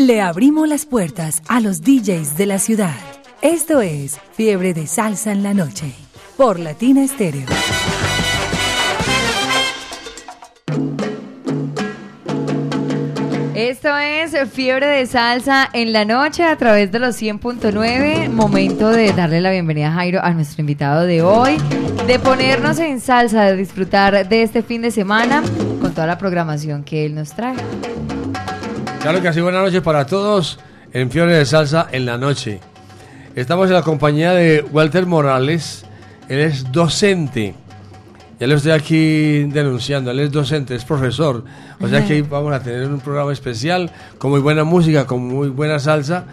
Le abrimos las puertas a los DJs de la ciudad. Esto es Fiebre de Salsa en la Noche por Latina Estéreo. Esto es Fiebre de Salsa en la noche a través de los 100.9. Momento de darle la bienvenida a Jairo a nuestro invitado de hoy, de ponernos en salsa, de disfrutar de este fin de semana con toda la programación que él nos trae. Claro que sí, buenas noches para todos en Fiebre de Salsa en la noche. Estamos en la compañía de Walter Morales, él es docente. Ya lo estoy aquí denunciando, él es docente, es profesor. O sea que vamos a tener un programa especial con muy buena música, con muy buena salsa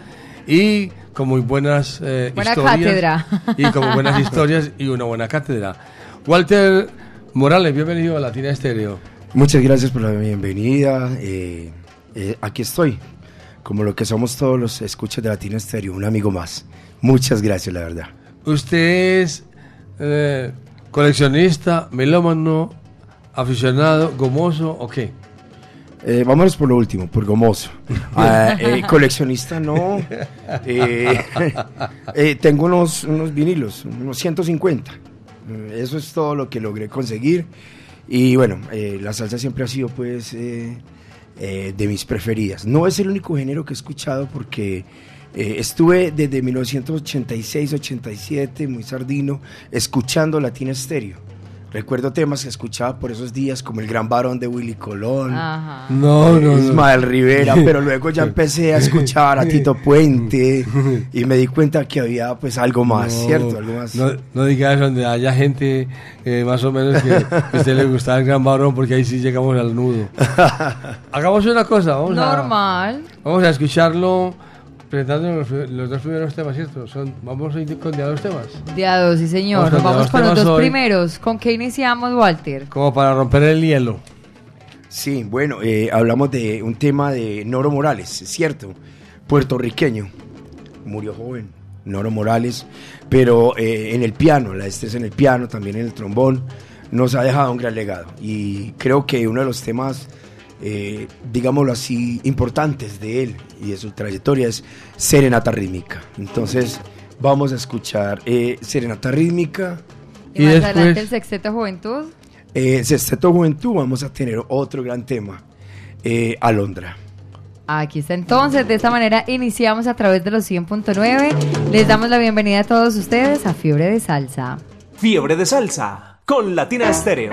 y con muy buenas eh, Buena historias. cátedra. Y con muy buenas historias y una buena cátedra. Walter Morales, bienvenido a Latina Estéreo. Muchas gracias por la bienvenida. eh, eh, aquí estoy, como lo que somos todos los escuchas de Latino Estéreo, un amigo más. Muchas gracias, la verdad. Usted es eh, coleccionista, melómano, aficionado, gomoso o qué? Eh, vámonos por lo último, por Gomoso. Ah, eh, coleccionista no. Tengo unos, unos vinilos, unos 150. Eh, Eso es todo lo que logré conseguir. Y bueno, la salsa siempre ha sido pues eh, de mis preferidas. No es el único género que he escuchado porque eh, estuve desde 1986-87, muy sardino, escuchando Latina Estéreo. Recuerdo temas que escuchaba por esos días, como El Gran Varón de Willy Colón. Ajá. No, no, no. Ismael Rivera, pero luego ya empecé a escuchar a Tito Puente y me di cuenta que había pues algo más, No, ¿cierto? Algo más. No, no diga eso donde haya gente eh, más o menos que, que a usted le gusta el gran varón porque ahí sí llegamos al nudo. Hagamos una cosa, vamos a, Normal. vamos a escucharlo presentando los, los dos primeros temas, ¿cierto? Son, vamos a ir con ya dos temas. De a dos, sí señor. Vamos con Nos vamos los con los dos hoy. primeros. ¿Con qué iniciamos, Walter? Como para romper el hielo. Sí, bueno, eh, hablamos de un tema de Noro Morales, es cierto, puertorriqueño, murió joven, Noro Morales, pero eh, en el piano, la destreza en el piano, también en el trombón, nos ha dejado un gran legado. Y creo que uno de los temas, eh, digámoslo así, importantes de él y de su trayectoria es Serenata Rítmica. Entonces, vamos a escuchar eh, Serenata Rítmica. Y, Y más después- adelante el Sexteto Juventud. Eh, Sexteto Juventud, vamos a tener otro gran tema, eh, Alondra. Aquí está entonces, de esta manera iniciamos a través de los 100.9. Les damos la bienvenida a todos ustedes a Fiebre de Salsa. Fiebre de salsa con Latina Estéreo.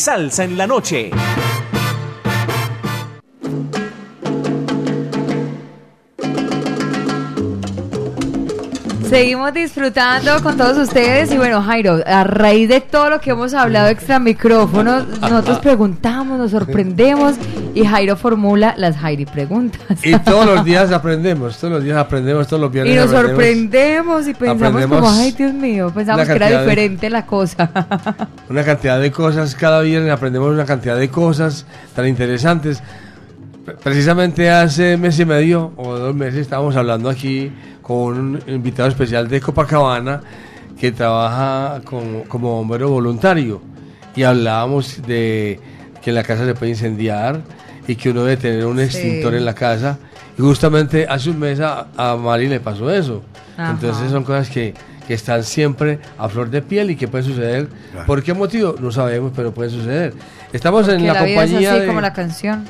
Salsa en la noche. Seguimos disfrutando con todos ustedes y bueno, Jairo, a raíz de todo lo que hemos hablado extra micrófono, nosotros preguntamos, nos sorprendemos y Jairo formula las Jairi preguntas. Y todos los días aprendemos, todos los días aprendemos, todos los viernes. Y nos sorprendemos y pensamos como, ay Dios mío, pensamos que era diferente de... la cosa. una cantidad de cosas, cada viernes aprendemos una cantidad de cosas tan interesantes. Precisamente hace mes y medio o dos meses estábamos hablando aquí con un invitado especial de Copacabana que trabaja como, como bombero voluntario y hablábamos de que la casa se puede incendiar y que uno debe tener un extintor en la casa. Y justamente hace un mes a, a Mari le pasó eso. Ajá. Entonces son cosas que que están siempre a flor de piel y que pueden suceder. Claro. ¿Por qué motivo? No sabemos, pero puede suceder. Estamos en la, la, vida es compañía así de... como la canción.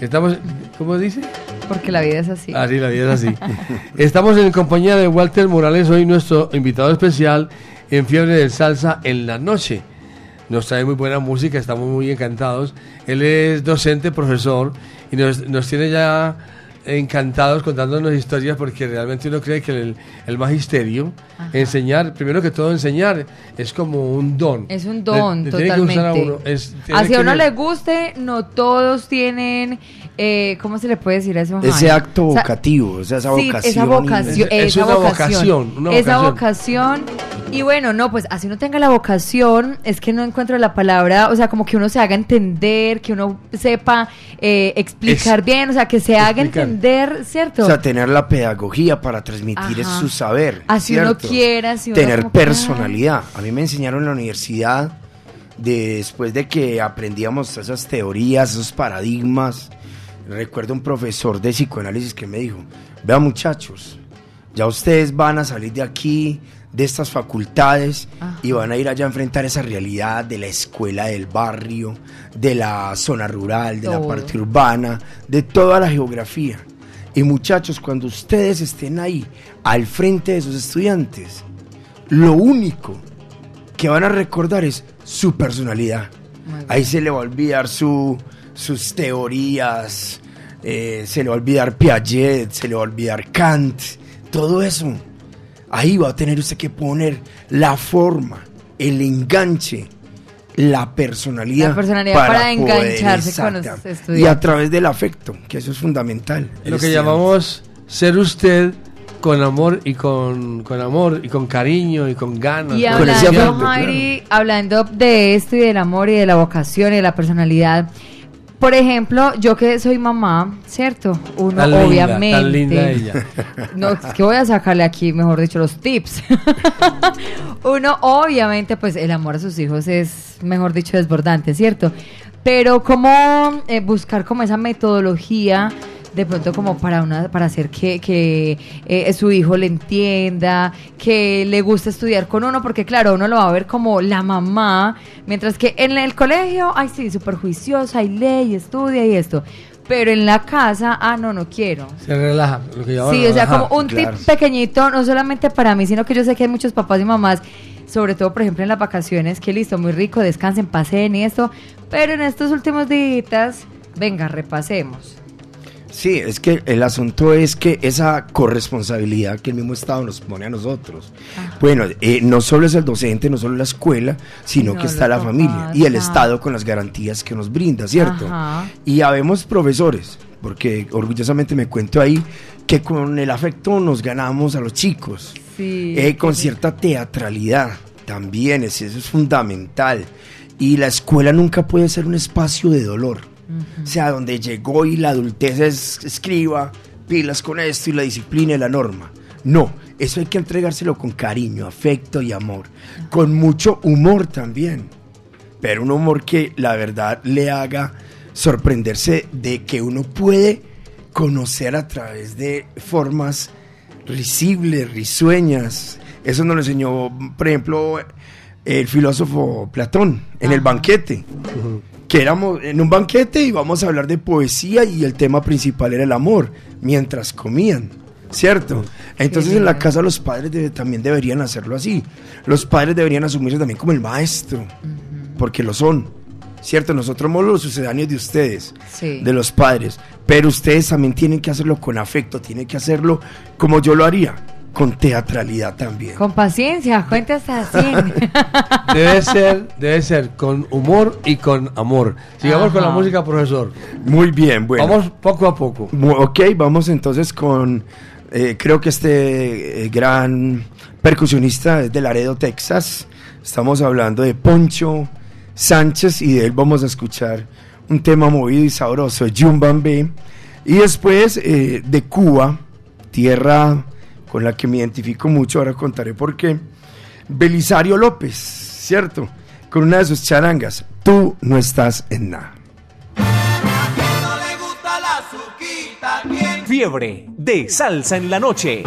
Estamos, ¿Cómo dice? Porque la vida es así. Así, la vida es así. Estamos en compañía de Walter Morales, hoy nuestro invitado especial en Fiebre de Salsa en la noche. Nos trae muy buena música, estamos muy encantados. Él es docente, profesor, y nos, nos tiene ya encantados contándonos historias porque realmente uno cree que el, el magisterio, enseñar, primero que todo enseñar, es como un don. Es un don, Le- le tiene que gustar a totalmente. uno, es- tiene Así a uno le guste, no todos tienen, eh, ¿cómo se le puede decir eso? Ese acto vocativo, o sea, esa sí, vocación. esa vocación, Es- es esa una vocación, esa vocación. vocación. Y bueno, no, pues así uno tenga la vocación, es que no encuentro la palabra, o sea, como que uno se haga entender, que uno sepa eh, explicar Es- bien, o sea, que se haga explicar. entender, ¿cierto? O sea, tener la pedagogía para transmitir Ajá. su saber. Así uno ¿cierto? quiera, así uno Tener que, ah. personalidad. A mí me enseñaron en la universidad, de- después de que aprendíamos esas teorías, esos paradigmas. Recuerdo un profesor de psicoanálisis que me dijo: Vean, muchachos, ya ustedes van a salir de aquí, de estas facultades, Ajá. y van a ir allá a enfrentar esa realidad de la escuela del barrio, de la zona rural, de la parte urbana, de toda la geografía. Y muchachos, cuando ustedes estén ahí, al frente de sus estudiantes, lo único que van a recordar es su personalidad. Ahí se le va a olvidar su, sus teorías, eh, se le va a olvidar Piaget, se le va a olvidar Kant, todo eso. Ahí va a tener usted que poner la forma, el enganche, la personalidad. La personalidad para engancharse con los estudiantes. Y a través del afecto, que eso es fundamental. Lo que estudiante. llamamos ser usted con amor y con, con amor y con cariño y con ganas. Y con ese hablando de esto y del amor y de la vocación y de la personalidad, por ejemplo, yo que soy mamá, ¿cierto? Uno Tan linda, obviamente. tan linda ella. No, es que voy a sacarle aquí, mejor dicho, los tips. Uno, obviamente, pues el amor a sus hijos es, mejor dicho, desbordante, ¿cierto? Pero cómo eh, buscar como esa metodología de pronto como para una para hacer que, que eh, su hijo le entienda, que le guste estudiar con uno, porque claro, uno lo va a ver como la mamá, mientras que en el colegio, ay sí, súper juiciosa y lee y estudia y esto. Pero en la casa, ah, no, no quiero. Se relaja. Lo que llamamos Sí, o sea, como un claro. tip pequeñito, no solamente para mí, sino que yo sé que hay muchos papás y mamás, sobre todo, por ejemplo, en las vacaciones, que listo, muy rico, descansen, pasen y esto, pero en estos últimos días, venga, repasemos. Sí, es que el asunto es que esa corresponsabilidad que el mismo Estado nos pone a nosotros. Bueno, eh, no solo es el docente, no solo la escuela, sino No, que está la familia y el. Estado con las garantías que nos brinda, ¿cierto? Ajá. Y habemos profesores, porque orgullosamente me cuento ahí, que con el afecto nos ganamos a los chicos. Sí. Eh, con cierta teatralidad también, es- eso es fundamental. Y la escuela nunca puede ser un espacio de dolor. O sea, donde llegó y la adultez es- escriba, pilas con esto y la disciplina y la norma. No, eso hay que entregárselo con cariño, afecto y amor. Con mucho humor también. Pero un humor que la verdad le haga sorprenderse de que uno puede conocer a través de formas risibles, risueñas. Eso nos lo enseñó, por ejemplo, el filósofo Platón en el Ajá. banquete. Que éramos en un banquete y vamos a hablar de poesía y el tema principal era el amor, mientras comían, ¿cierto? Entonces en la casa los padres también deberían hacerlo así. Los padres deberían asumirse también como el maestro, porque lo son, ¿cierto? Nosotros somos los sucedáneos de ustedes, Sí. de los padres, pero ustedes también tienen que hacerlo con afecto, tienen que hacerlo como yo lo haría, con teatralidad también. Con paciencia, cuenta hasta 100. Debe ser, debe ser con humor y con amor. Sigamos con la música, profesor. Muy bien, bueno. Vamos poco a poco. Ok, vamos entonces con, eh, creo que este eh, gran percusionista es de Laredo, Texas. Estamos hablando de Poncho Sánchez y de él vamos a escuchar un tema movido y sabroso, Jumbambe. Y después eh, de Cuba, tierra con la que me identifico mucho, ahora contaré por qué. Belisario López, ¿cierto? Con una de sus charangas, tú no estás en nada. Fiebre de salsa en la noche.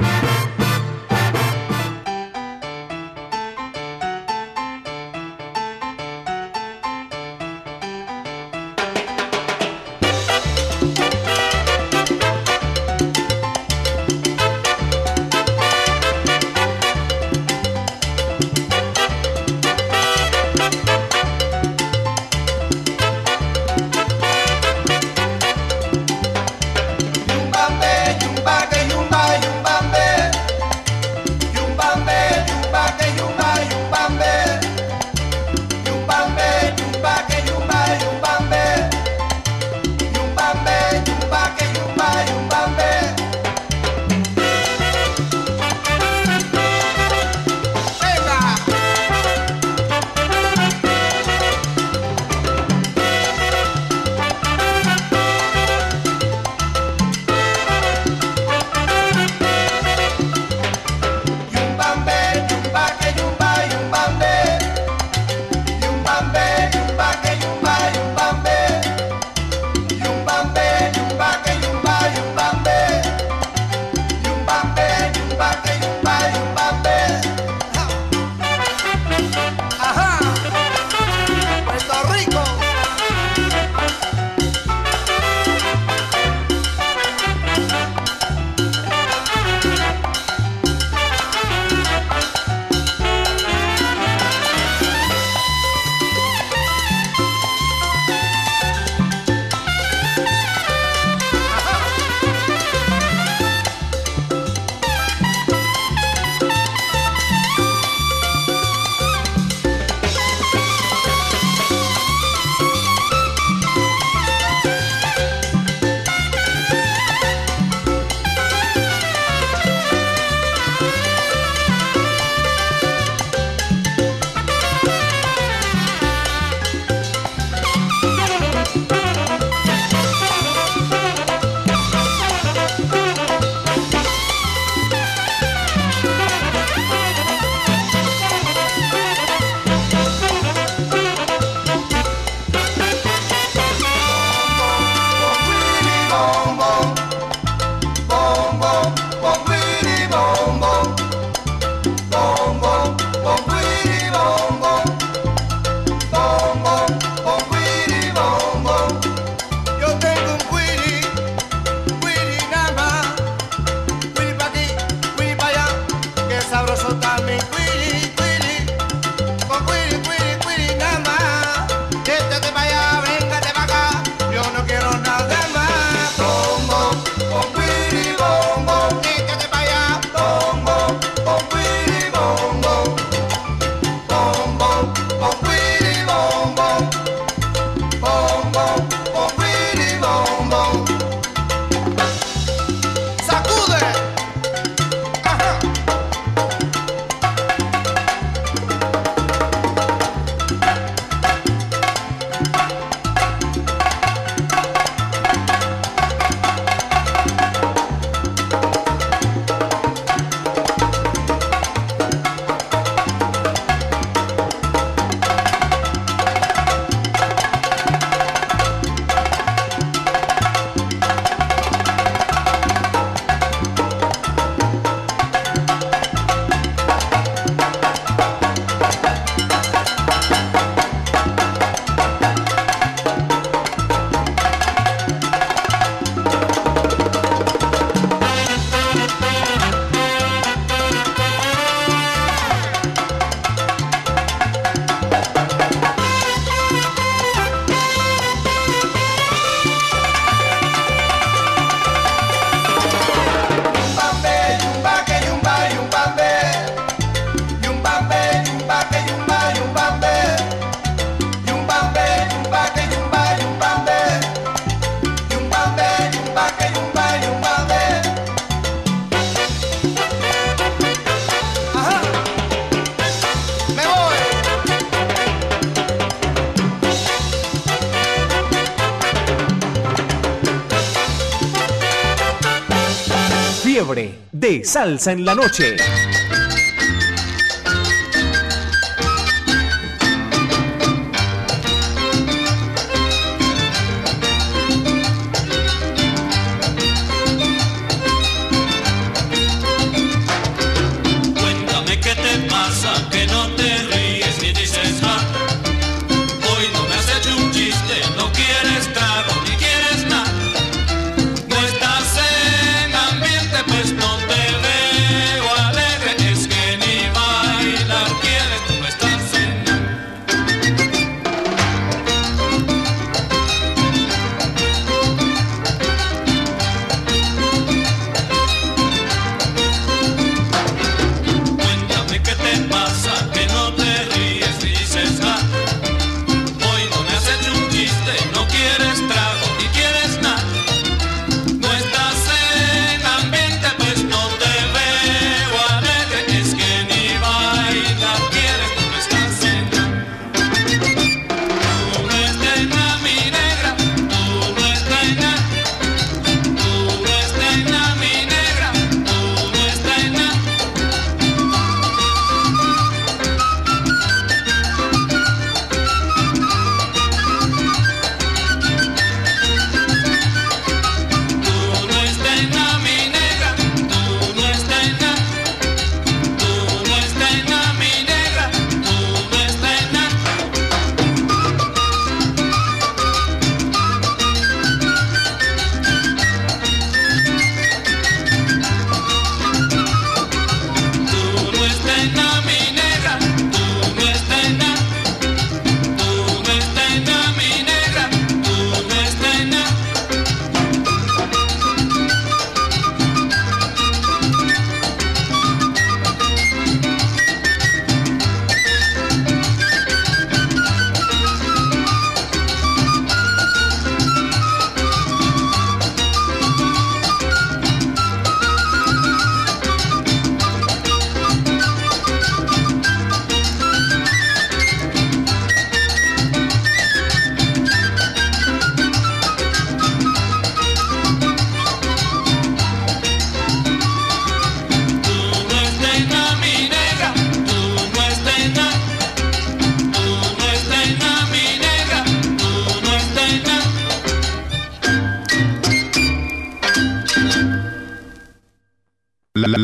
Salsa en la noche.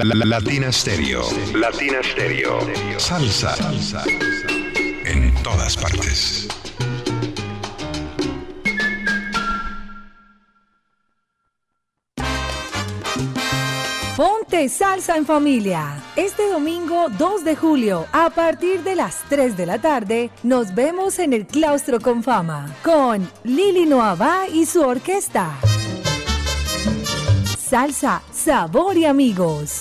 La, la, la, la- Latina Stereo. Latina Stereo. Salsa. Salsa. En todas partes. Ponte salsa en familia. Este domingo 2 de julio, a partir de las 3 de la tarde, nos vemos en el Claustro con Fama con Lili Noabá y su orquesta. Salsa, sabor y amigos.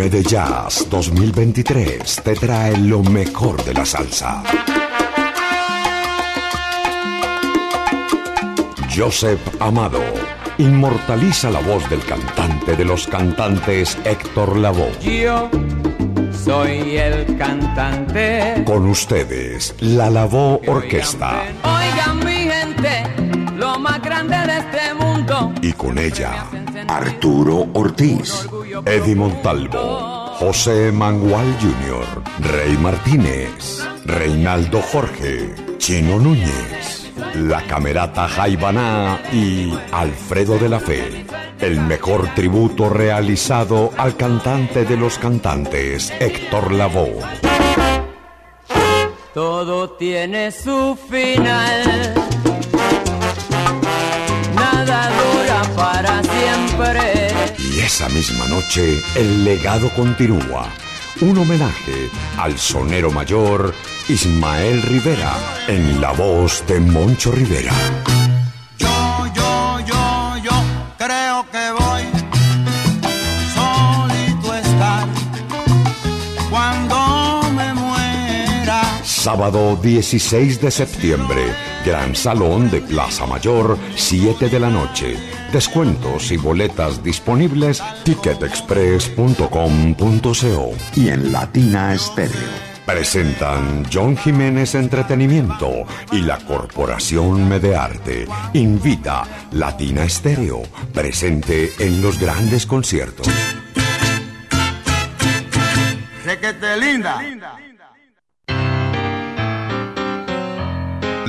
Medellas 2023 te trae lo mejor de la salsa. Joseph Amado inmortaliza la voz del cantante de los cantantes Héctor Lavoe. Yo soy el cantante. Con ustedes, la Lavoe Orquesta. Oigan mi gente, lo más grande de este mundo. Y con ella, Arturo Ortiz, Eddie Montalvo, José Mangual Jr., Rey Martínez, Reinaldo Jorge, Chino Núñez, la Camerata Jaibaná y Alfredo de la Fe. El mejor tributo realizado al cantante de los cantantes, Héctor Lavoe. Todo tiene su final. Esa misma noche, el legado continúa. Un homenaje al sonero mayor Ismael Rivera en la voz de Moncho Rivera. Yo, yo, yo, yo creo que voy solito a estar cuando me muera. Sábado 16 de septiembre, Gran Salón de Plaza Mayor, 7 de la noche. Descuentos y boletas disponibles ticketexpress.com.co y en Latina Estéreo. Presentan John Jiménez Entretenimiento y la Corporación Medearte. Invita Latina Estéreo, presente en los grandes conciertos. Requete linda.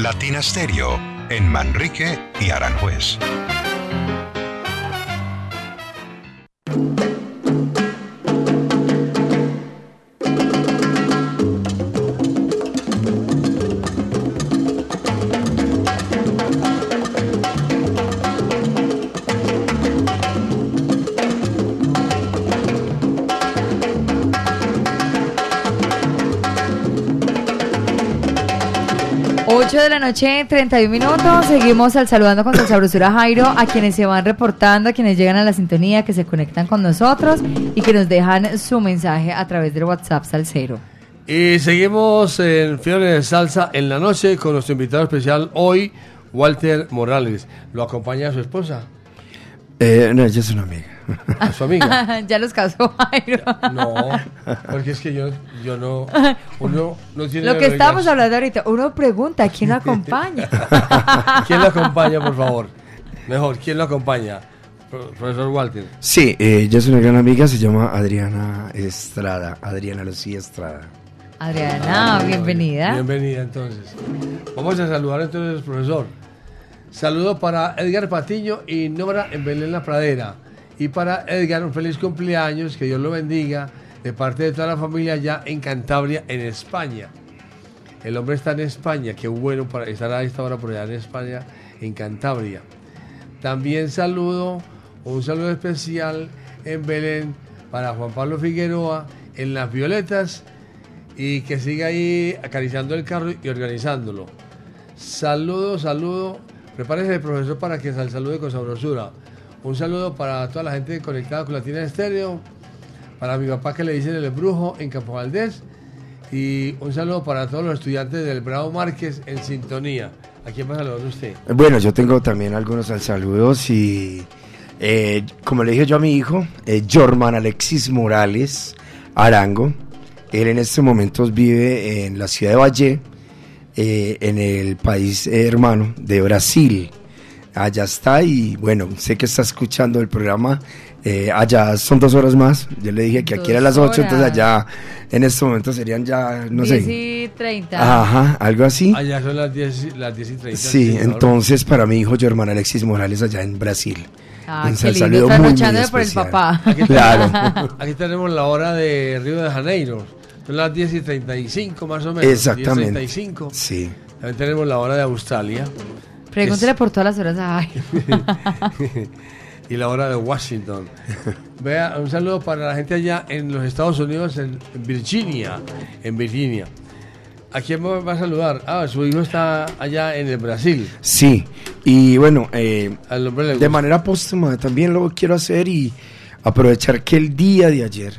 Latina Stereo en Manrique y Aranjuez. Noche, 31 minutos. Seguimos al saludando con su sabrosura Jairo a quienes se van reportando, a quienes llegan a la sintonía, que se conectan con nosotros y que nos dejan su mensaje a través del WhatsApp Salcero. Y seguimos en Fiebre de Salsa en la noche con nuestro invitado especial hoy, Walter Morales. ¿Lo acompaña su esposa? Eh, no, ella es una amiga. ¿A su amiga? ya los casó Jairo. No, porque es que yo, yo no. Uno no tiene. Lo que reglas. estábamos hablando ahorita, uno pregunta, ¿quién lo acompaña? ¿Quién lo acompaña, por favor? Mejor, ¿quién lo acompaña? Pro- Profesor Walter. Sí, eh, ella es una gran amiga, se llama Adriana Estrada, Adriana Lucía Estrada. Adriana, bienvenida. Bienvenida, entonces. Vamos a saludar entonces al profesor. Saludo para Edgar Patiño y Nora en Belén La Pradera. Y para Edgar, un feliz cumpleaños, que Dios lo bendiga, de parte de toda la familia allá en Cantabria, en España. El hombre está en España, qué bueno para estar a esta hora por allá en España, en Cantabria. También saludo, un saludo especial en Belén para Juan Pablo Figueroa, en Las Violetas, y que siga ahí acariciando el carro y organizándolo. Saludo, saludo. Prepárese el profesor para que sal salude con sabrosura. Un saludo para toda la gente conectada con Latina Estéreo, para mi papá que le dicen el brujo en Campo Valdés, y un saludo para todos los estudiantes del Bravo Márquez en sintonía. ¿A quién va a saludar usted? Bueno, yo tengo también algunos al saludos y eh, como le dije yo a mi hijo, eh, Jorman Alexis Morales Arango, él en estos momentos vive en la ciudad de Valle, eh, en el país hermano de Brasil. Allá está y bueno, sé que está escuchando el programa. eh, allá son dos horas más. Yo le dije que aquí era las ocho, entonces horas. allá en estos momentos serían ya, no 10 sé. y 30. Ajá, algo así. Allá son las 10, las 10 y 30. Sí, entonces para mi hijo Germán Alexis Morales allá en Brasil. Ah, Un qué lindo, saludo muy, muy por el papá. Aquí Claro. tenemos, aquí tenemos la hora de Río de Janeiro. Son las 10 y 35 más o menos. Exactamente. 10 y 35. Sí. También tenemos la hora de Australia. Pregúntele por todas las horas a y la hora de Washington. Vea, un saludo para la gente allá en los Estados Unidos, en Virginia. En Virginia. ¿A quién va va a saludar? Ah, su hijo está allá en el Brasil. Sí, y bueno, eh, Al hombre le de manera póstuma también lo quiero hacer y aprovechar que el día de ayer,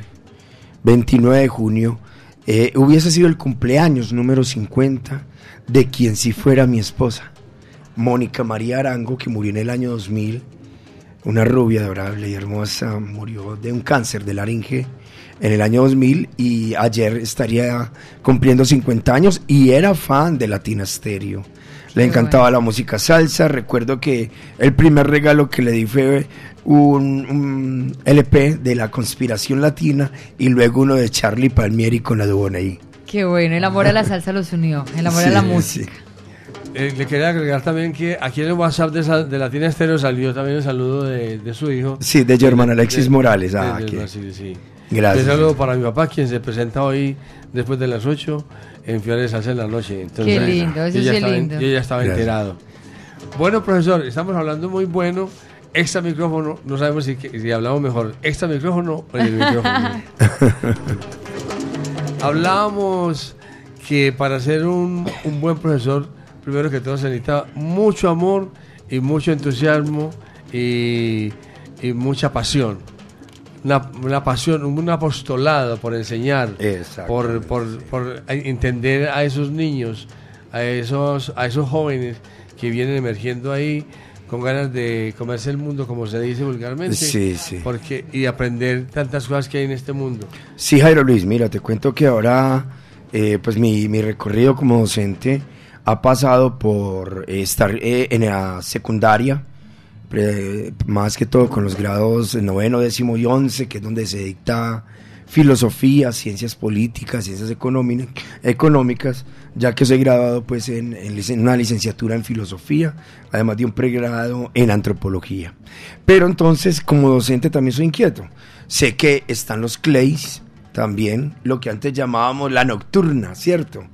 29 de junio, eh, hubiese sido el cumpleaños número 50 de quien si fuera mi esposa, Mónica María Arango, que murió en el año 2000, una rubia adorable y hermosa, murió de un cáncer de laringe en el año 2000 y ayer estaría cumpliendo 50 años y era fan de Latina Stereo. Le encantaba bueno. la música salsa. Recuerdo que el primer regalo que le di fue un, un LP de la conspiración latina y luego uno de Charlie Palmieri con la Dubonay. Qué bueno, el amor a la salsa los unió, el amor a la sí. Eh, le quería agregar también que aquí en el WhatsApp de, de Latina Estéreo salió también el saludo de, de su hijo. Sí, de Germán Alexis de- Morales. de- Ah, Brasil, sí. Gracias. Un saludo para mi papá, quien se presenta hoy después de las 8 en Fiores Salsa en la noche. Entonces, Qué lindo, eso yo sí estaba lindo. yo ya estaba Gracias. enterado. Bueno, profesor, estamos hablando muy bueno extra micrófono, no sabemos si, si hablamos mejor extra micrófono o el micrófono. Hablábamos que para ser un, un buen profesor, primero que todo se necesita mucho amor y mucho entusiasmo y, y mucha pasión. Una, una pasión, un apostolado por enseñar, por, por, por entender a esos niños, a esos, a esos jóvenes que vienen emergiendo ahí con ganas de comerse el mundo, como se dice vulgarmente. Sí, sí. Porque, y aprender tantas cosas que hay en este mundo. Sí, Jairo Luis, mira, te cuento que ahora, eh, pues mi, mi recorrido como docente ha pasado por eh, estar eh, en la secundaria, más que todo con los grados noveno, décimo y once, que es donde se dicta filosofía, ciencias políticas, ciencias económi- económicas, ya que soy graduado pues en, en una licenciatura en filosofía, además de un pregrado en antropología. Pero entonces como docente también soy inquieto. Sé que están los clays, también lo que antes llamábamos la nocturna, ¿cierto?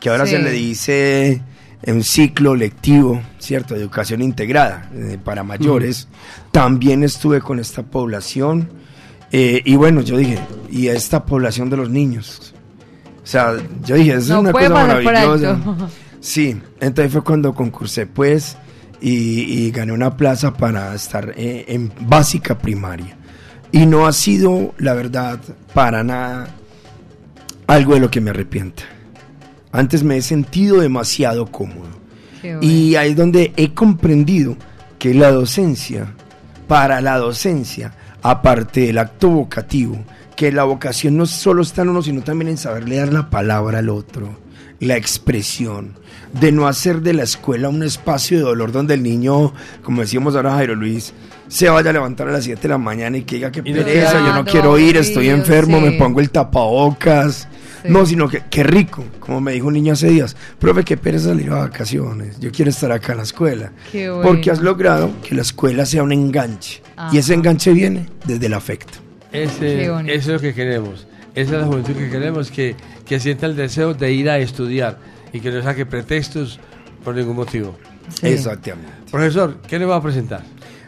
Que ahora Sí. se le dice un ciclo lectivo, ¿cierto? De educación integrada eh, para mayores. También estuve con esta población eh, y bueno, yo dije, y esta población de los niños. O sea, yo dije, eso No es una cosa maravillosa. Sí, entonces fue cuando concursé pues y, y gané una plaza para estar eh, en básica primaria. Y no ha sido, la verdad, para nada algo de lo que me arrepienta. Antes me he sentido demasiado cómodo. Bueno. Y ahí es donde he comprendido que la docencia, para la docencia, aparte del acto vocativo, que la vocación no solo está en uno, sino también en saberle dar la palabra al otro, la expresión, de no hacer de la escuela un espacio de dolor donde el niño, como decíamos ahora Jairo Luis, se vaya a levantar a las 7 de la mañana y que diga que pereza, yo no quiero ir, estoy enfermo, me pongo el tapabocas. Sí. No, sino que qué rico, como me dijo un niño hace días, profe, qué pereza salir a vacaciones, yo quiero estar acá en la escuela. Qué Porque bueno. has logrado que la escuela sea un enganche. Ajá. Y ese enganche viene desde el afecto. Ese, eso es lo que queremos. Esa es la juventud que queremos, que, que sienta el deseo de ir a estudiar y que no saque pretextos por ningún motivo. Sí. Exactamente. Profesor, ¿qué le va a presentar?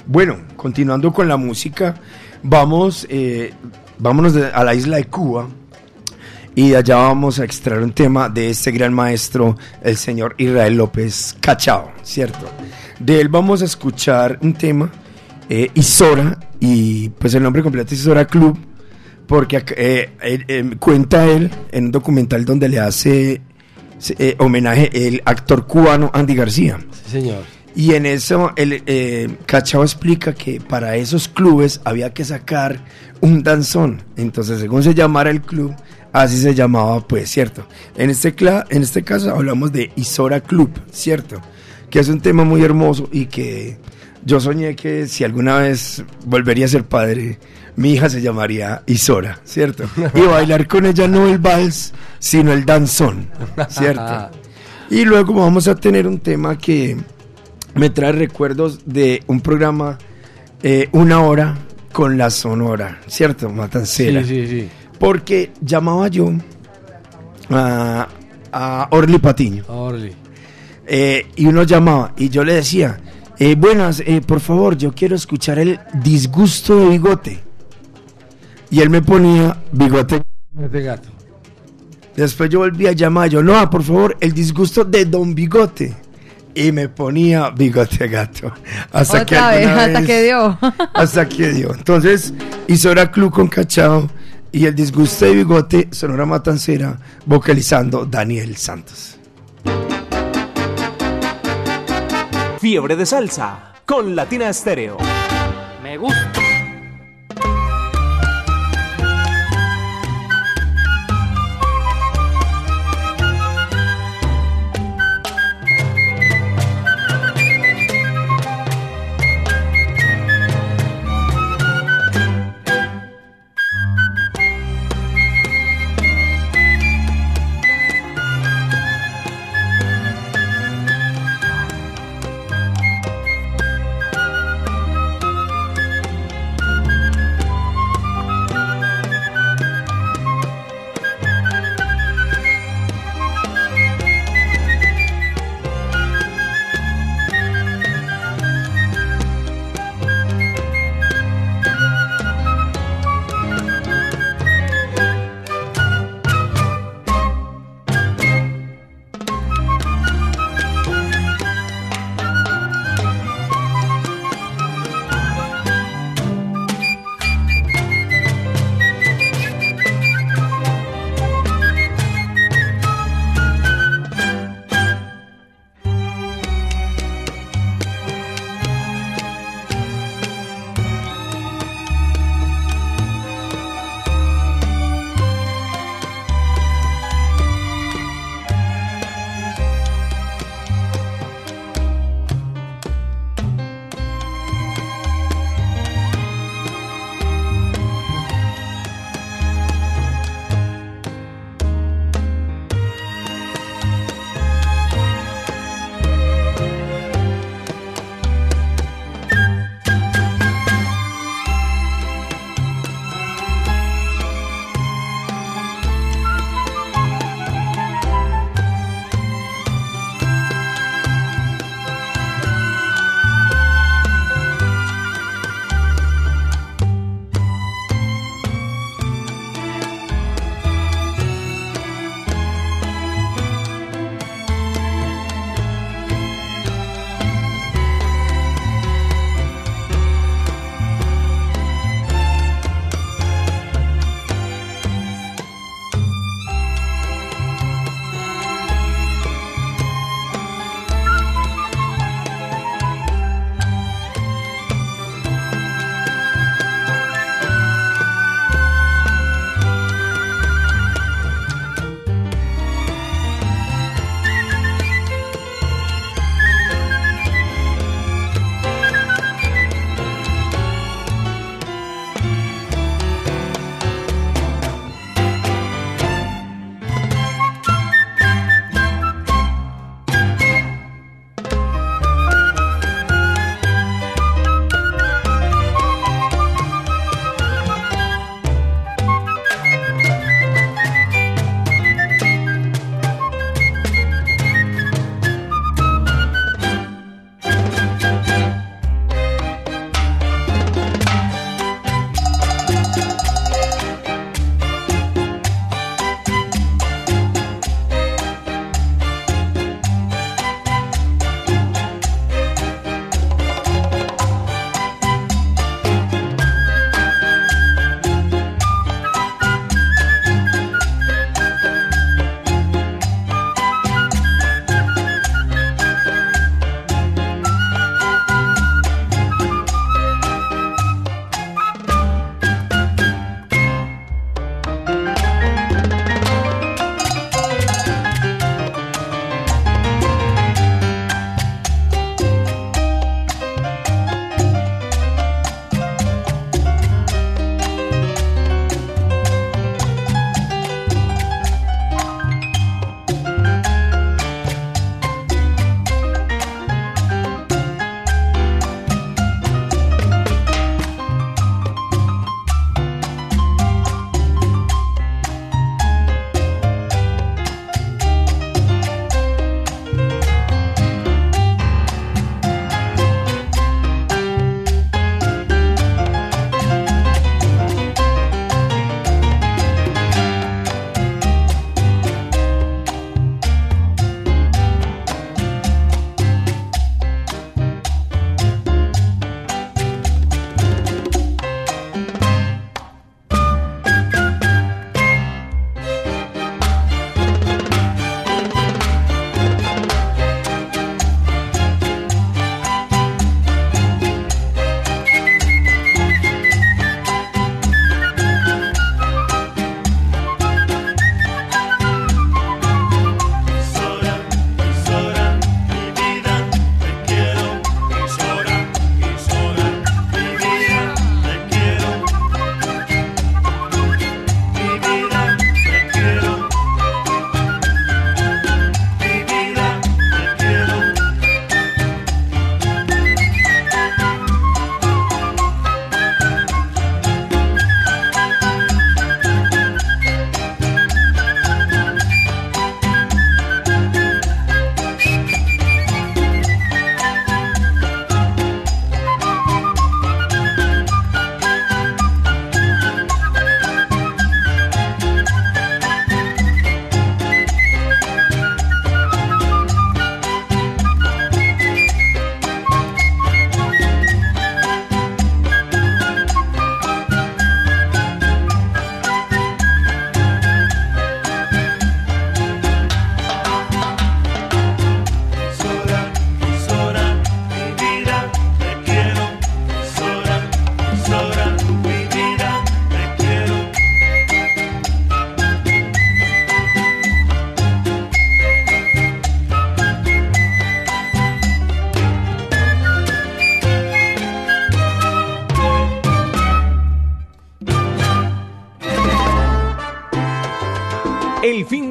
Bueno, continuando con la música, vamos, eh, vámonos de- a la isla de Cuba y de allá vamos a extraer un tema de este gran maestro, el señor Israel López Cachao, ¿cierto? De él vamos a escuchar un tema, eh, Isora, y pues el nombre completo es Isora Club, porque eh, eh, cuenta él en un documental donde le hace eh, homenaje el actor cubano Andy García. Sí, señor. Y en eso el eh, Cachao explica que para esos clubes había que sacar un danzón. Entonces, según se llamara el club, así se llamaba, pues, ¿cierto? En este, cla- en este caso hablamos de Isora Club, ¿cierto? Que es un tema muy hermoso y que yo soñé que si alguna vez volvería a ser padre, mi hija se llamaría Isora, ¿cierto? Y bailar con ella no el vals, sino el danzón, ¿cierto? Y luego vamos a tener un tema que me trae recuerdos de un programa eh, Una hora con la Sonora, ¿cierto? Matancera. Sí, sí, sí. Porque llamaba yo a, a Orly Patiño. Orly. Eh, y uno llamaba y yo le decía, eh, buenas, eh, por favor, yo quiero escuchar el disgusto de bigote. Y él me ponía bigote. Este gato. Después yo volví a llamar, yo, no, por favor, el disgusto de Don Bigote. Y me ponía bigote gato. Hasta que vez, hasta vez- que dio. hasta que dio. Entonces, Isora Club con Cachao y el disgusto de bigote, Sonora Matancera, vocalizando Daniel Santos. Fiebre de salsa con Latina Estéreo. Me gusta.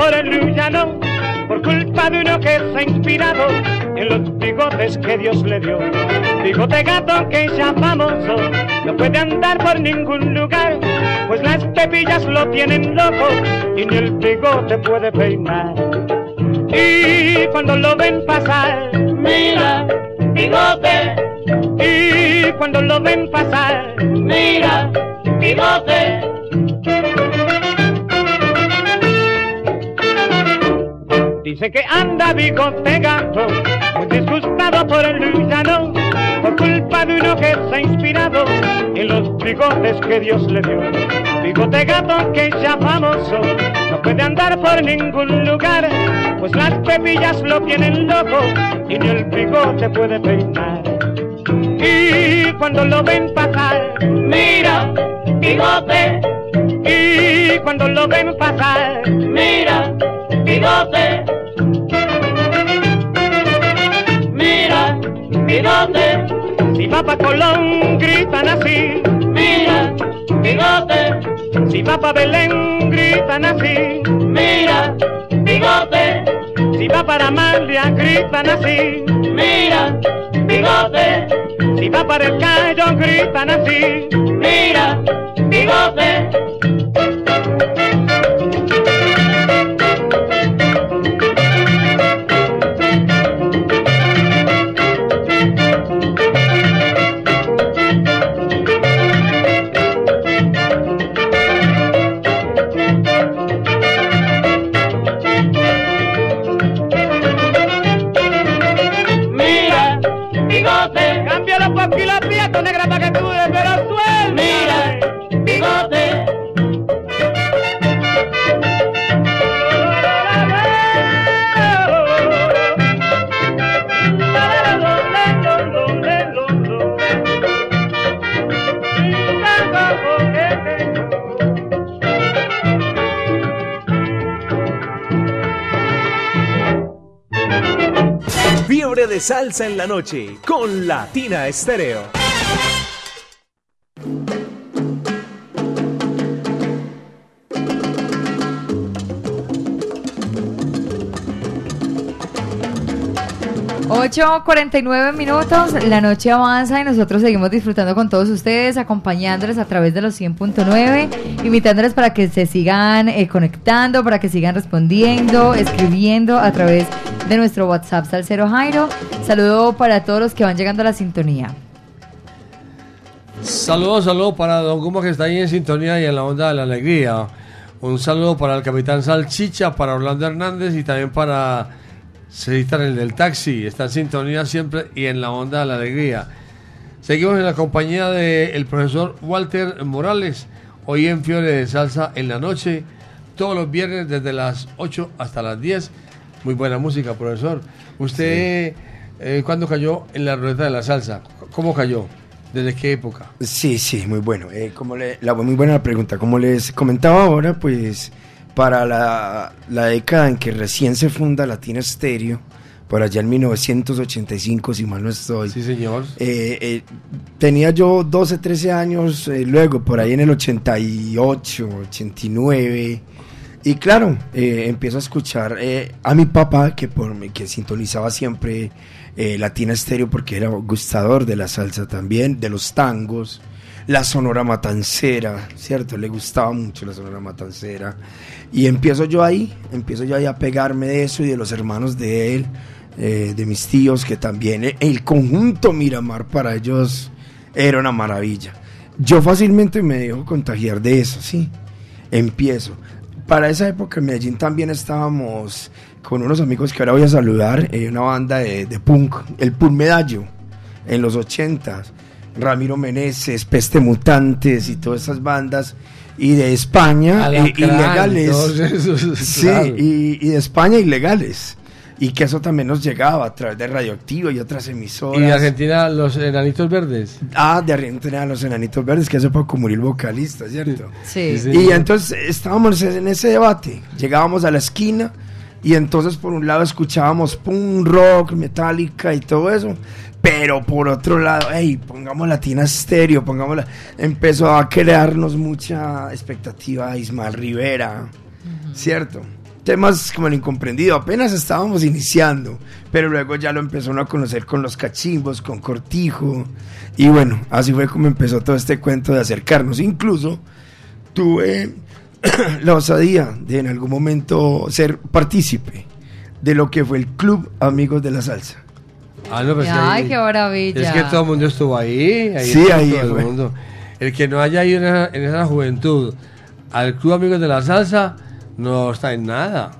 Por el lujano, por culpa de uno que se ha inspirado en los bigotes que Dios le dio. Bigote gato que ya famoso, no puede andar por ningún lugar, pues las pepillas lo tienen loco y ni el bigote puede peinar. Y cuando lo ven pasar, mira, bigote. Y cuando lo ven pasar, bigotes que Dios le dio. Bigote gato que ya famoso, no puede andar por ningún lugar, pues las pepillas lo tienen loco y ni el bigote puede peinar. Y cuando lo ven pasar, mira, bigote. Y cuando lo ven Belén, gritan así. Mira, bigote. Si va para Amalia, gritan así. Mira, bigote. Si va para el Cayo, gritan así. En la noche con Latina Estéreo. Ocho, 49 minutos, la noche avanza y nosotros seguimos disfrutando con todos ustedes, acompañándoles a través de los 100.9, invitándoles para que se sigan eh, conectando, para que sigan respondiendo, escribiendo a través de nuestro WhatsApp Salcero Jairo. Saludo para todos los que van llegando a la sintonía. Saludos, saludos para Don Guma que está ahí en sintonía y en la onda de la alegría. Un saludo para el capitán Salchicha, para Orlando Hernández y también para César el del taxi. Está en sintonía siempre y en la onda de la alegría. Seguimos en la compañía del profesor Walter Morales, hoy en Fiore de Salsa en la noche, todos los viernes desde las 8 hasta las 10. Muy buena música, profesor. ¿Usted eh, cuándo cayó en la ruleta de la salsa? ¿Cómo cayó? ¿Desde qué época? Sí, sí, muy bueno. Eh, como le- la, muy buena la pregunta. Como les comentaba ahora, pues para la, la década en que recién se funda Latina Stereo, por allá en 1985, si mal no estoy. Sí, señor. eh, eh, tenía yo 12, 13 años, eh, luego por ahí en el 88, 89. Y claro, eh, empiezo a escuchar eh, a mi papá, que, por, que sintonizaba siempre eh, Latina Estéreo porque era gustador de la salsa también, de los tangos, la sonora matancera, ¿cierto? Le gustaba mucho la sonora matancera. Y empiezo yo ahí, empiezo yo ahí a pegarme de eso y de los hermanos de él, de mis tíos, que también el conjunto Miramar para ellos era una maravilla. Yo fácilmente me dejo contagiar de eso, sí. Empiezo. Para esa época en Medellín también estábamos con unos amigos que ahora voy a saludar, eh, una banda de, de punk, el Punk Medallo, en los ochentas. Ramiro Meneses, Peste Mutantes y todas esas bandas. Y de España, eh, ilegales. esos, sí, claro. y, y de España, ilegales. Y que eso también nos llegaba a través de Radioactivo y otras emisoras. Y de Argentina, los enanitos verdes. Ah, de Argentina, los Enanitos Verdes, que hace poco murió el vocalista, ¿cierto? Sí. Sí, Y entonces estábamos en ese debate. Llegábamos a la esquina y entonces por un lado escuchábamos punk rock, metálica y todo eso. Pero por otro lado, hey, pongamos Latina Stereo, pongámosla. Empezó a crearnos mucha expectativa Ismael Rivera, ¿cierto? Temas como el incomprendido, apenas estábamos iniciando, pero luego ya lo empezó uno a conocer con los cachimbos, con Cortijo, y bueno, así fue como empezó todo este cuento de acercarnos. Incluso tuve la osadía de en algún momento ser partícipe de lo que fue el Club Amigos de la Salsa. Ah, no, pues Ay, ahí- qué maravilla. Es que todo el mundo estuvo ahí. ahí Sí, estuvo ahí todo el mundo. El que no haya ido en esa, en esa juventud al Club Amigos de la Salsa no está en nada.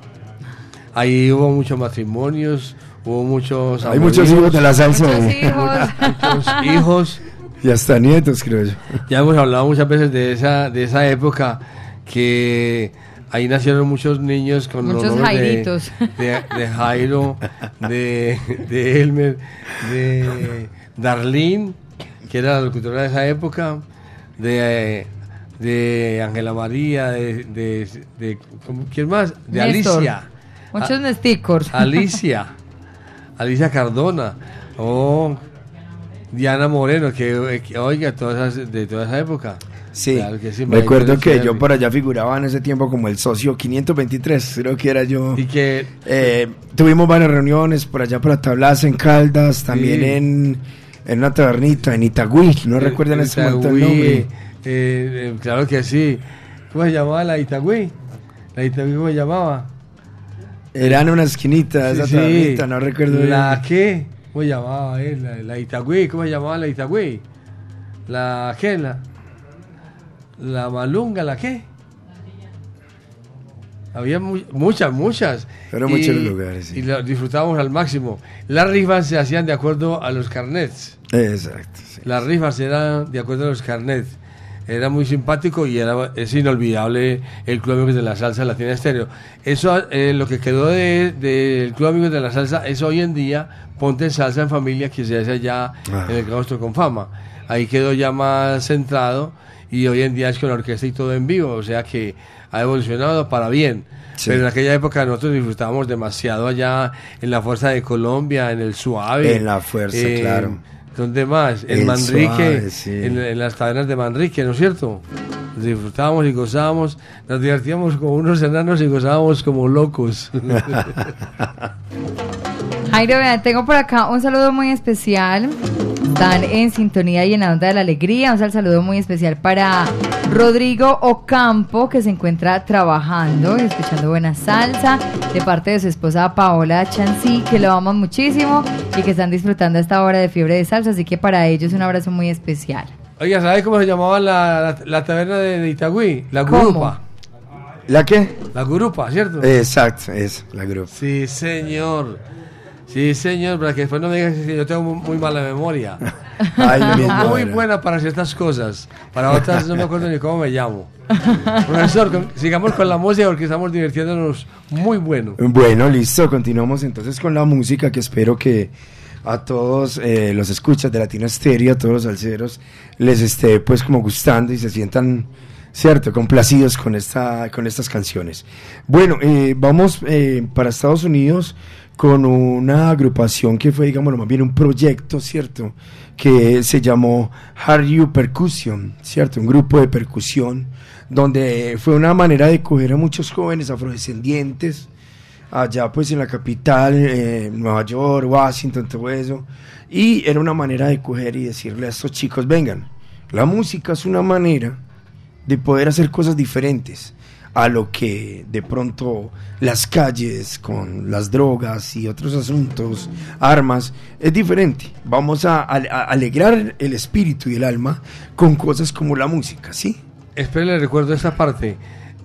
Ahí hubo muchos matrimonios, hubo muchos. Hay muchos hijos de la salsa. Muchos hijos. muchos hijos. Y hasta nietos, creo yo. Ya hemos hablado muchas veces de esa, de esa época que ahí nacieron muchos niños con los nombres. De, de Jairo, de, de Elmer, de Darlene, que era la locutora de esa época, de, de Ángela María, de, de, de- ¿cómo- ¿quién más? De Néstor. Alicia. Muchos A- nesticors. Alicia. Alicia Cardona. Oh, Diana Moreno, que, que, oiga, todas esas- de toda esa época. Sí, Claro que sí, recuerdo que yo por allá figuraba en ese tiempo como el socio 523, creo que era yo. Y que Eh, tuvimos varias reuniones por allá por la Tablaza, en Caldas, también Sí. en, en una tabernita, en Itagüí, no recuerdo en este momento el nombre. Eh, eh, claro que sí. ¿Cómo se llamaba la Itagüí? ¿La Itagüí cómo se llamaba? Era en una esquinita de esa Sí, sí. no recuerdo ¿La bien. qué? ¿Cómo se llamaba? eh? La, la Itagüí, ¿cómo se llamaba la Itagüí? ¿La qué? La, la Malunga, ¿la qué? Había mu- muchas, muchas. Fueron muchos lugares, sí. Y lo disfrutábamos al máximo. Las rifas se hacían de acuerdo a los carnets. Exacto. sí. Las rifas eran de acuerdo a los carnets. Era muy simpático y era, es inolvidable el Club Amigos de la Salsa Latina Estéreo. Eso, eh, lo que quedó de- del Club Amigos de la Salsa es hoy en día Ponte Salsa en Familia que se hace allá Ah. en el Claustro con Fama. Ahí quedó ya más centrado y hoy en día es con orquesta y todo en vivo, o sea que ha evolucionado para bien. Sí. Pero en aquella época nosotros disfrutábamos demasiado allá en la Fuerza de Colombia, en el Suave. En la Fuerza, claro. ¿Dónde más? En El Manrique, Suave, sí. en, en las tabernas de Manrique, ¿no es cierto? Disfrutábamos y gozábamos, nos divertíamos como unos enanos y gozábamos como locos. Jairo, tengo por acá un saludo muy especial. Están en sintonía y en la onda de la alegría. Un sal- saludo muy especial para Rodrigo Ocampo, que se encuentra trabajando y escuchando buena salsa, de parte de su esposa Paola Chancy, que lo aman muchísimo y que están disfrutando esta hora de fiebre de salsa. Así que para ellos un abrazo muy especial. Oiga, ¿sabes cómo se llamaba la, la, la taberna de, de Itagüí? La. Gurupa. ¿La qué? La Gurupa, ¿cierto? Exacto, es la grupo. Sí, señor. Sí, señor, para que después no me digas que yo tengo mu- muy mala memoria. Ay, muy buena para ciertas cosas. Para otras no me acuerdo ni cómo me llamo. Profesor, con- sigamos con la música porque estamos divirtiéndonos muy bueno. Bueno, listo, continuamos entonces con la música que espero que a todos eh, los escuchas de Latino Estéreo, a todos los salseros, les esté pues como gustando y se sientan, cierto, complacidos con, esta, con estas canciones. Bueno, eh, vamos eh, para Estados Unidos con una agrupación que fue, digamos, más bien un proyecto, ¿cierto? Que se llamó Hard You Percussion, ¿cierto? Un grupo de percusión donde fue una manera de coger a muchos jóvenes afrodescendientes, allá pues en la capital, eh, Nueva York, Washington, todo eso, y era una manera de coger y decirle a estos chicos, vengan, la música es una manera de poder hacer cosas diferentes a lo que de pronto las calles con las drogas y otros asuntos, armas, es diferente. Vamos a, alegrar el espíritu y el alma con cosas como la música, ¿sí? Espero le recuerdo esta parte.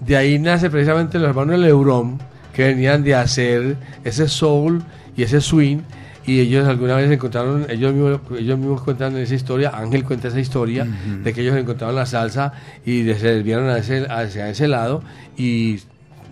De ahí nace precisamente los hermanos Lebrón, que venían de hacer ese soul y ese swing. Y ellos alguna vez encontraron, ellos mismos, ellos mismos cuentan esa historia, Ángel cuenta esa historia Ujú. de que ellos encontraron la salsa y de- se desviaron a ese- hacia ese lado y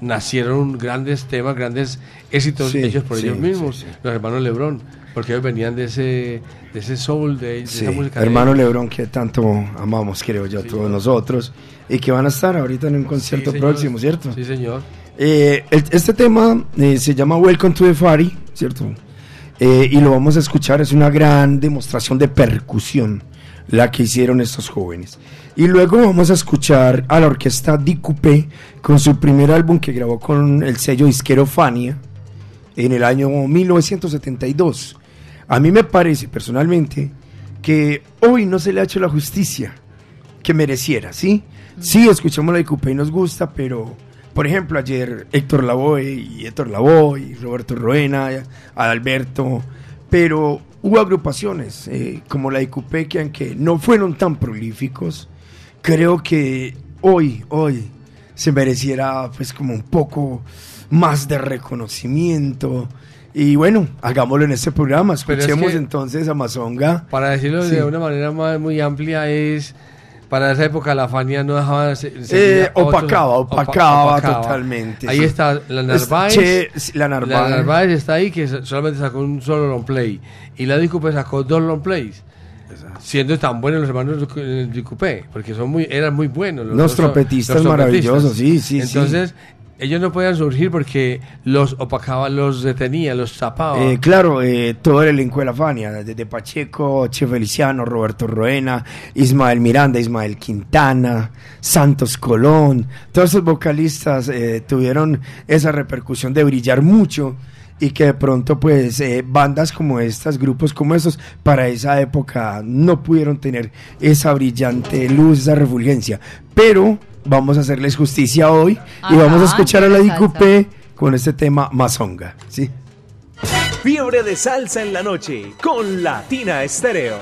nacieron grandes temas, grandes éxitos Sí, hechos por sí, ellos mismos, sí, los hermanos Lebrón, porque ellos venían de ese, de ese soul, de, de esa música. de hermano ellos. Lebrón que tanto amamos, creo yo, todos nosotros, y que van a estar ahorita en un concierto próximo, ¿cierto? Sí, señor. Eh, este tema eh, se llama Welcome to the Party, ¿cierto? Eh, y lo vamos a escuchar, es una gran demostración de percusión la que hicieron estos jóvenes. Y luego vamos a escuchar a la orquesta Di Coupé con su primer álbum que grabó con el sello disquero Fania en el año 1972. A mí me parece personalmente que hoy no se le ha hecho la justicia que mereciera, ¿sí? Sí, escuchamos la de Coupé y nos gusta, pero, por ejemplo, ayer Héctor Lavoe y Héctor Lavoe y Roberto Roena, Adalberto, pero hubo agrupaciones eh, como la de Coupé que no fueron tan prolíficos, creo que hoy, hoy se mereciera pues como un poco más de reconocimiento. Y bueno, hagámoslo en este programa, es escuchemos que- entonces a Mazonga. Para decirlo Sí. de una manera más, muy amplia es... Para esa época la Fania no dejaba... se- Eh, otros- opacaba, opa- opacaba totalmente, Ahí está la Es- Narváez. Che, la Narváez. Narváez está ahí que so- solamente sacó un solo long play. Y la Dicupé sacó dos long plays. Siendo tan buenos los hermanos Dicupé, porque son muy, eran muy buenos. Los dos- trompetistas los maravillosos, sí, sí, sí. Ellos no podían surgir porque los opacaba, los detenía, los tapaba. Eh, claro, eh, todo el elenco de la Fania, desde Pacheco, Che Feliciano, Roberto Roena, Ismael Miranda, Ismael Quintana, Santos Colón, todos esos vocalistas eh, tuvieron esa repercusión de brillar mucho y que de pronto pues eh, bandas como estas, grupos como estos, para esa época no pudieron tener esa brillante luz, esa refulgencia. Pero vamos a hacerles justicia hoy y vamos a escuchar a la. Dicupé con este tema Mazonga, ¿sí? Fiebre de salsa en la noche con Latina Estéreo.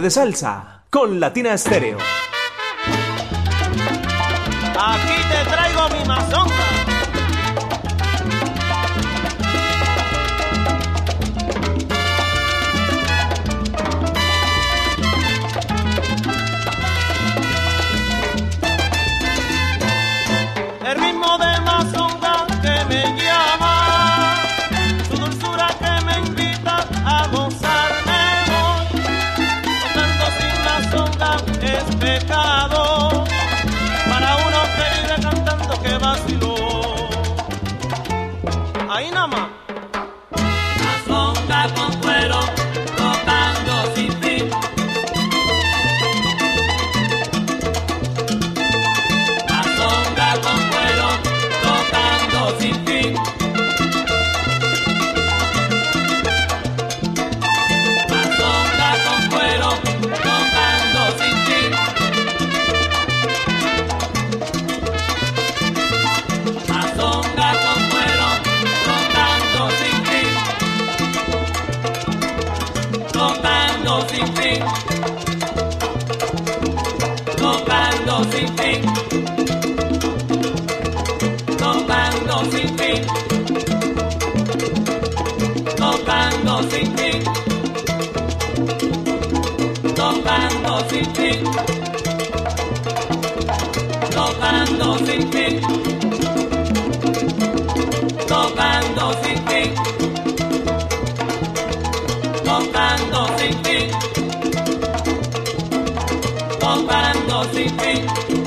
De salsa con Latina Estéreo. Aquí te traigo mi mazonga. Tocando sin fin. Tocando sin fin. Tocando sin fin. Tocando sin fin. Tocando sin fin.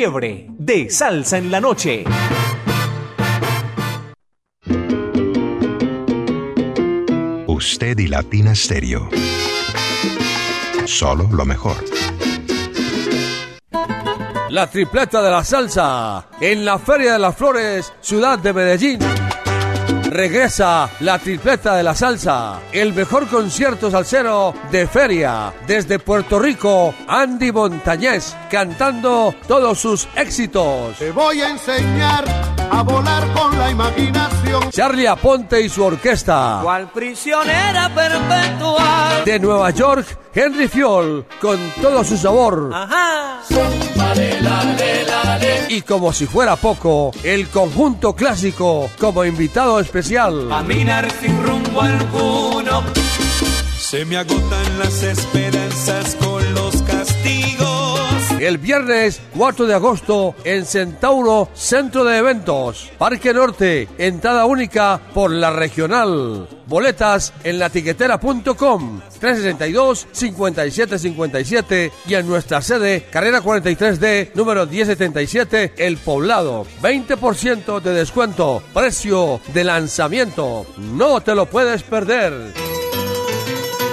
Fiebre de salsa en la noche. Usted y Latina Stereo. Solo lo mejor. La tripleta de la salsa en la Feria de las Flores, ciudad de Medellín. Regresa la tripleta de la salsa, el mejor concierto salsero de feria. Desde Puerto Rico, Andy Montañez cantando todos sus éxitos. Te voy a enseñar a volar con la imaginación. Charlie Aponte y su orquesta. Cual prisionera perpetua. De Nueva York, Henry Fiol, con todo su sabor. Ajá. Y como si fuera poco, el conjunto clásico como invitado especial. Caminar sin rumbo alguno. Se me agotan las esperanzas con. El viernes 4 de agosto en Centauro Centro de Eventos, Parque Norte, entrada única por la regional. Boletas en latiquetera.com 362-5757 y en nuestra sede, carrera 43D, número 1077, El Poblado. 20% de descuento, precio de lanzamiento. No te lo puedes perder.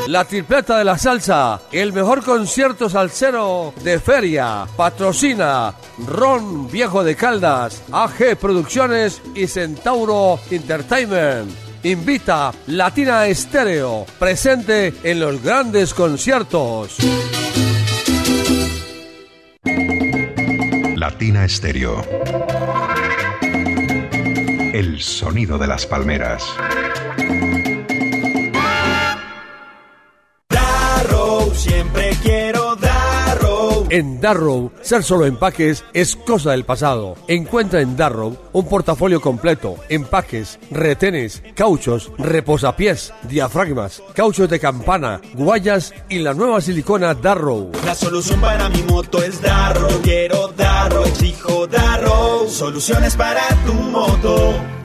La tripleta de la salsa, el mejor concierto salsero de feria. Patrocina Ron Viejo de Caldas, AG Producciones y Centauro Entertainment. Invita Latina Estéreo, presente en los grandes conciertos. Latina Estéreo. El sonido de las palmeras. Siempre quiero Darrow. En Darrow, ser solo empaques es cosa del pasado. Encuentra en Darrow un portafolio completo, empaques, retenes, cauchos, reposapiés, diafragmas, cauchos de campana, guayas y la nueva silicona Darrow. La solución para mi moto es Darrow. Quiero Darrow, exijo Darrow. Soluciones para tu moto.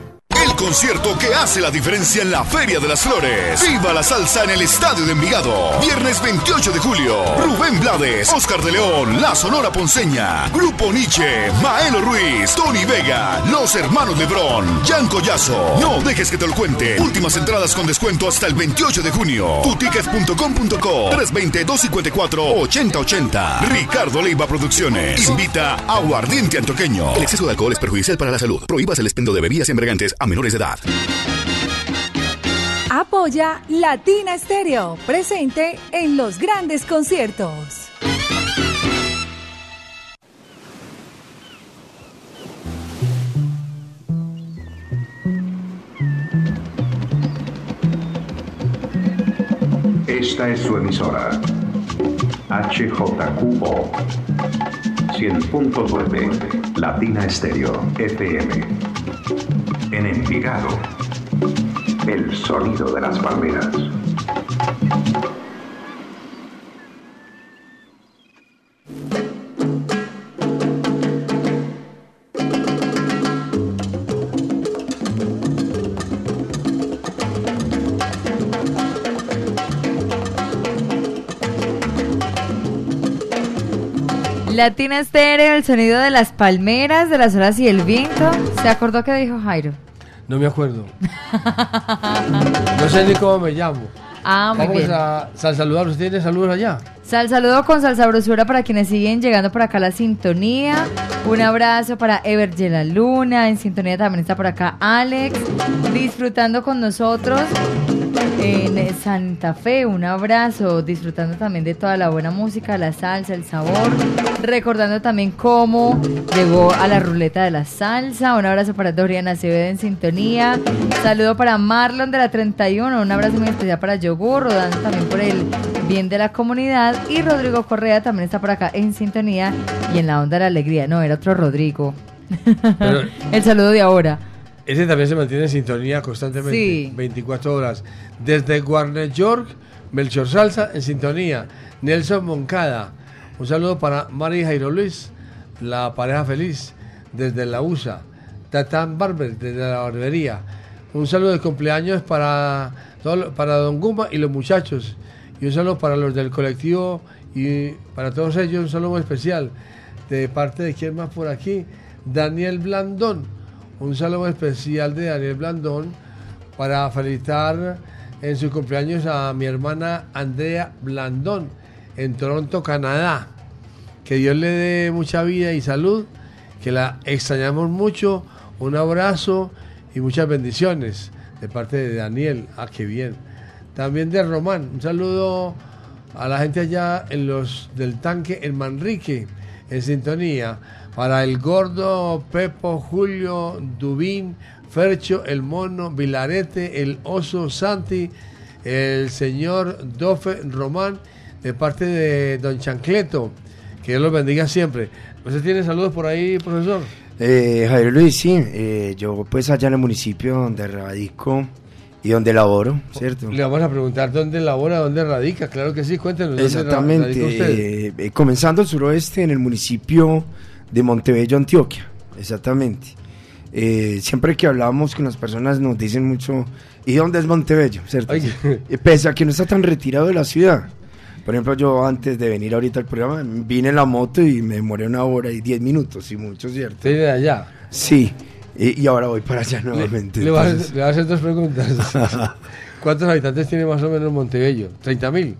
El concierto que hace la diferencia en la Feria de las Flores. Viva la salsa en el Estadio de Envigado. Viernes 28 de julio. Rubén Blades, Oscar de León, La Sonora Ponceña, Grupo Nietzsche, Maelo Ruiz, Tony Vega, Los Hermanos Lebrón, Jan Collazo. No dejes que te lo cuente. Últimas entradas con descuento hasta el 28 de junio. Tuticket.com.co 320-254-8080. Ricardo Leiva Producciones. Invita a Aguardiente Antoqueño. El exceso de alcohol es perjudicial para la salud. Prohíbas el expendio de bebidas embriagantes a menores de edad. Apoya Latina Stereo, presente en los grandes conciertos. Esta es su emisora. HJQO 100.9 Latina Estéreo FM. En Envigado. El sonido de las palmeras. Latina Estéreo, el sonido de las palmeras, de las olas y el viento. ¿Se acordó que dijo Jairo? No me acuerdo. No sé ni cómo me llamo. Ah, muy Vamos bien. a sal saludar. ¿Usted tiene saludos allá? Sal saludo con salsa brosura para quienes siguen llegando por acá a la sintonía. Un abrazo para Ever la Luna. En sintonía también está por acá Alex. Disfrutando con nosotros en Santa Fe. Un abrazo. Disfrutando también de toda la buena música, la salsa, el sabor. Recordando también cómo llegó a la ruleta de la salsa. Un abrazo para Doriana Acevedo en sintonía. Saludo para Marlon de la 31. Un abrazo muy especial para Yogur, rodando también por el bien de la comunidad. Y Rodrigo Correa también está por acá en sintonía y en la onda de la alegría. No, era otro Rodrigo. Pero- el saludo de ahora. Ese también se mantiene en sintonía constantemente, Sí. 24 horas. Desde Warner York, Melchor Salsa en sintonía. Nelson Moncada. Un saludo para Mari Jairo Luis, la pareja feliz, desde la USA. Tatán Barber, desde la barbería. Un saludo de cumpleaños para, para Don Guma y los muchachos. Y un saludo para los del colectivo y para todos ellos un saludo especial. De parte de quién más por aquí, Daniel Blandón. Un saludo especial de Daniel Blandón para felicitar en su cumpleaños a mi hermana Andrea Blandón en Toronto, Canadá. Que Dios le dé mucha vida y salud, que la extrañamos mucho. Un abrazo y muchas bendiciones de parte de Daniel. Ah, qué bien. También de Román. Un saludo a la gente allá en los del tanque en Manrique, en sintonía. Para el gordo, Pepo, Julio, Dubín, Fercho, el mono, Vilarete, el oso, Santi, el señor Dofe Román, de parte de Don Chancleto. Que Dios los bendiga siempre. ¿Usted tiene saludos por ahí, profesor? Eh, Javier Luis, sí, eh, yo pues allá en el municipio donde radico y donde laboro, ¿cierto? Le vamos a preguntar dónde labora, dónde radica. Claro que sí, cuéntenos. ¿dónde ra- Exactamente, radica usted? eh, eh, comenzando el suroeste en el municipio de Montebello, Antioquia, exactamente. Eh, siempre que hablamos con las personas nos dicen mucho, ¿y dónde es Montebello? ¿Cierto? Pese a que no está tan retirado de la ciudad. Por ejemplo, yo antes de venir ahorita al programa vine en la moto y me demoré una hora y diez minutos, y mucho, ¿cierto? Sí, de allá. Sí, y, ahora voy para allá nuevamente. Le, le, a hacer dos preguntas. ¿Cuántos habitantes tiene más o menos Montebello? ¿30.000?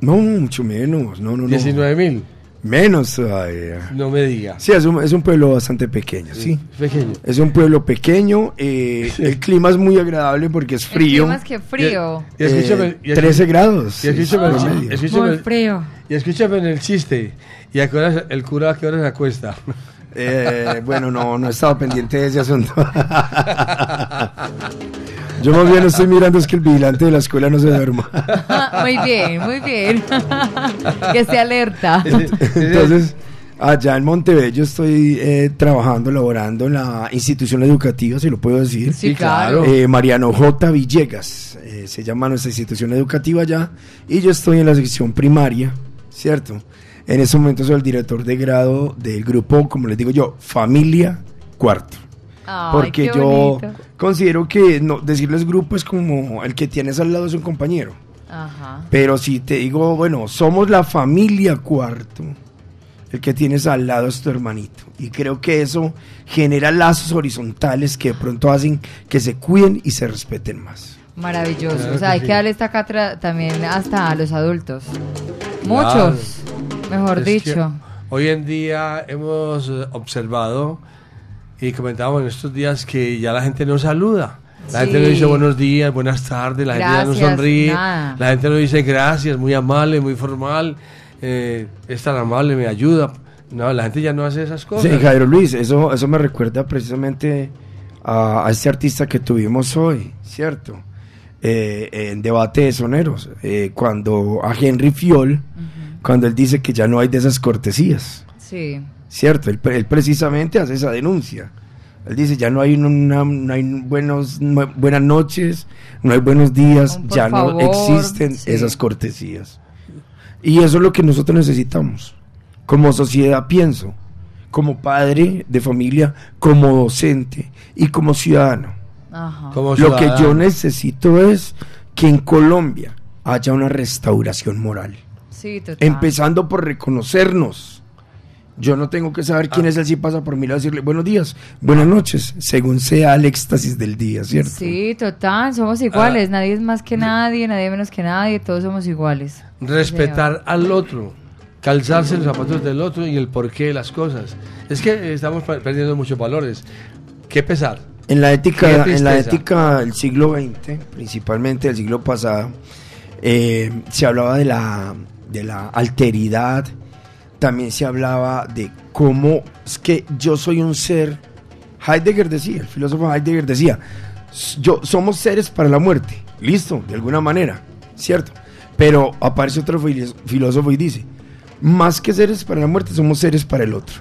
No, mucho menos. No, no, 19.000. Menos todavía. No me diga. Sí, es un, es un pueblo bastante pequeño, sí. Pequeño. Es un pueblo pequeño. eh, El clima es muy agradable porque es frío. clima es que frío. Y, y escúchame, Eh, y escú- 13 grados. Y escúchame, el Muy el- frío. Y escúchame en el chiste. ¿Y a qué hora el cura a qué hora se acuesta? Eh, bueno, no, no he estado pendiente de ese asunto. Yo más bien estoy mirando es que el vigilante de la escuela no se duerma. muy bien, muy bien. que esté alerta. Entonces, allá en Montebello estoy eh, trabajando, laborando en la institución educativa, si lo puedo decir. Sí, claro. Eh, Mariano J. Villegas, eh, se llama nuestra institución educativa allá, y yo estoy en la sección primaria, ¿cierto? En ese momento soy el director de grado del grupo, como les digo yo, Familia Cuarto. Ay, Porque yo considero que no, decirles grupo es como el que tienes al lado es un compañero. Ajá. Pero si te digo, bueno, somos la familia cuarto, el que tienes al lado es tu hermanito. Y creo que eso genera lazos horizontales que de pronto hacen que se cuiden y se respeten más. Maravilloso. Claro o sea, que hay sí. que darle esta catra también hasta a los adultos. Muchos, mejor Es dicho. Hoy en día hemos eh, observado y comentábamos en estos días que ya la gente no saluda. La gente no dice buenos días, buenas tardes, la gente ya no sonríe, nada. la gente no dice gracias, muy amable, muy formal, eh, es tan amable, me ayuda. No, la gente ya no hace esas cosas. Sí, Jairo Luis, eso, eso me recuerda precisamente a, a este artista que tuvimos hoy, ¿cierto? Eh, en debate de soneros, eh, cuando a Henry Fiol, cuando él dice que ya no hay de esas cortesías. Sí. Cierto, él, él precisamente hace esa denuncia. Él dice, ya no hay, una, no hay buenos, no- buenas noches, no hay buenos días, por ya favor, no existen sí. esas cortesías. Y eso es lo que nosotros necesitamos. Como sociedad pienso, como padre de familia, como docente y como ciudadano. Ajá. Lo que yo necesito es que en Colombia haya una restauración moral. Sí, total. Empezando por reconocernos. Yo no tengo que saber Ah. quién es él si pasa por mí y decirle buenos días, buenas noches, según sea el éxtasis del día, ¿cierto? Sí, total, somos Ah. iguales. Nadie es más que nadie, nadie menos que nadie, todos somos iguales. respetar al otro, calzarse los zapatos del otro y el porqué de las cosas. Es que estamos perdiendo muchos valores. Qué pesar. En la ética, en la ética del siglo XX, principalmente del siglo pasado, eh, se hablaba de la, de la alteridad, también se hablaba de cómo es que yo soy un ser. Heidegger decía, el filósofo Heidegger decía, "S- yo somos seres para la muerte, listo, de alguna manera, cierto. Pero aparece otro filósofo y dice, más que seres para la muerte, somos seres para el otro.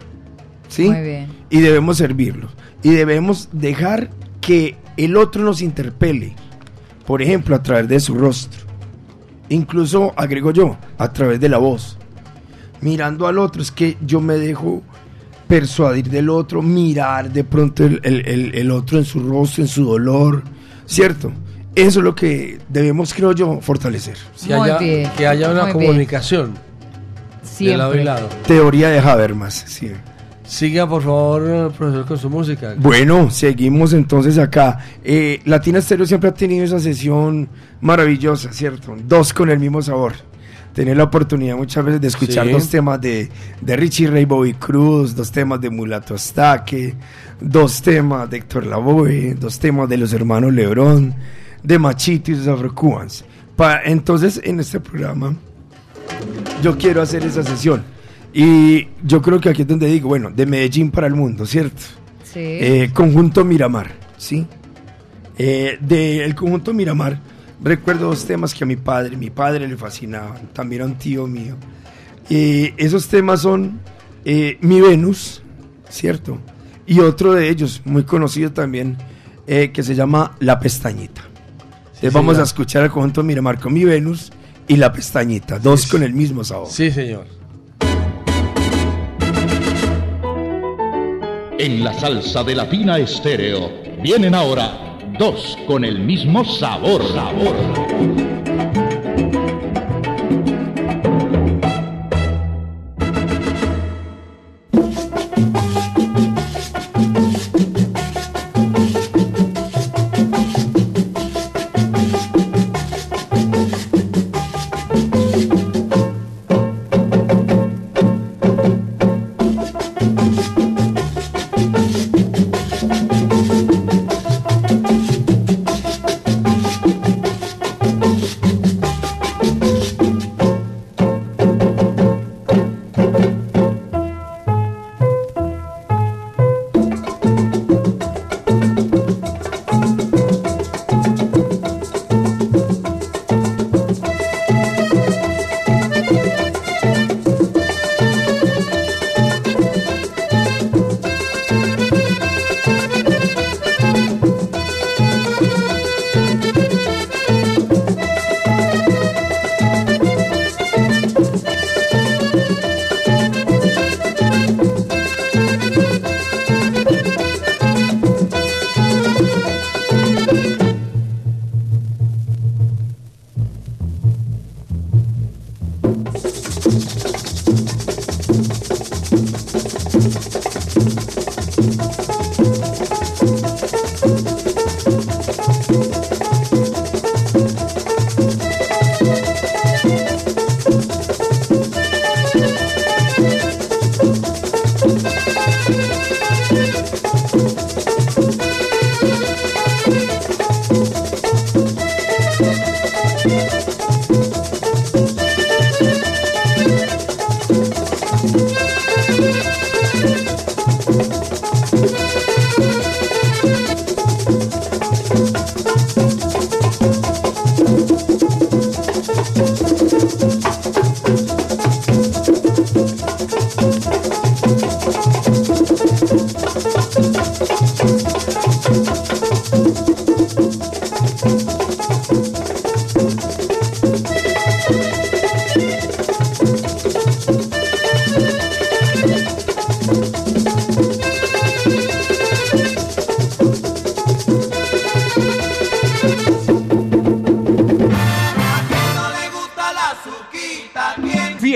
¿Sí? Muy bien. y debemos servirlos. Y debemos dejar que el otro nos interpele, por ejemplo, a través de su rostro. Incluso, agrego yo, a través de la voz. Mirando al otro, es que yo me dejo persuadir del otro, mirar de pronto el, el- el- el otro en su rostro, en su dolor, ¿cierto? Eso es lo que debemos, creo yo, fortalecer. Si haya- Que haya una comunicación de lado y lado. Teoría de Habermas, sí. Siga, por favor, profesor, con su música. Bueno, seguimos entonces acá. Eh, Latina Stereo siempre ha tenido esa sesión maravillosa, ¿cierto? Dos con el mismo sabor. Tener la oportunidad muchas veces de escuchar Sí. dos temas de, de Richie Ray Bobby Cruz, dos temas de Mulato Astaque, dos temas de Héctor Lavoe, dos temas de los hermanos Lebrón, de Machito y los Afro-Cubans. Entonces, en este programa, yo quiero hacer esa sesión. Y yo creo que aquí es donde digo, bueno, de Medellín para el mundo, ¿cierto? Sí. Eh, conjunto Miramar, ¿sí? Eh, del conjunto Miramar, recuerdo dos temas que a mi padre, mi padre le fascinaban, también a un tío mío. Eh, esos temas son eh, Mi Venus, ¿cierto? Y otro de ellos, muy conocido también, eh, que se llama La Pestañita. Entonces vamos señor. a escuchar al conjunto Miramar con Mi Venus y La Pestañita, dos con el mismo sabor. Sí, señor. En la salsa de Latina Estéreo vienen ahora dos con el mismo sabor. sabor.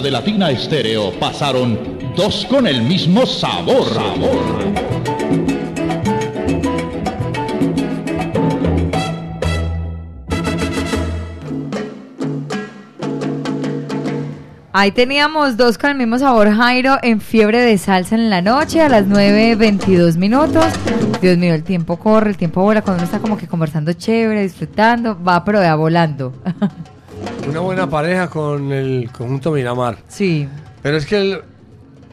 La salsa de Latina Estéreo pasaron dos con el mismo sabor. Ahí teníamos dos con el mismo sabor, Jairo, en fiebre de salsa en la noche a las 9.22 minutos. Dios mío, el tiempo corre, el tiempo vuela cuando uno está como que conversando chévere, disfrutando, va pero va volando. Pareja con el conjunto Miramar. Sí. Pero es que el,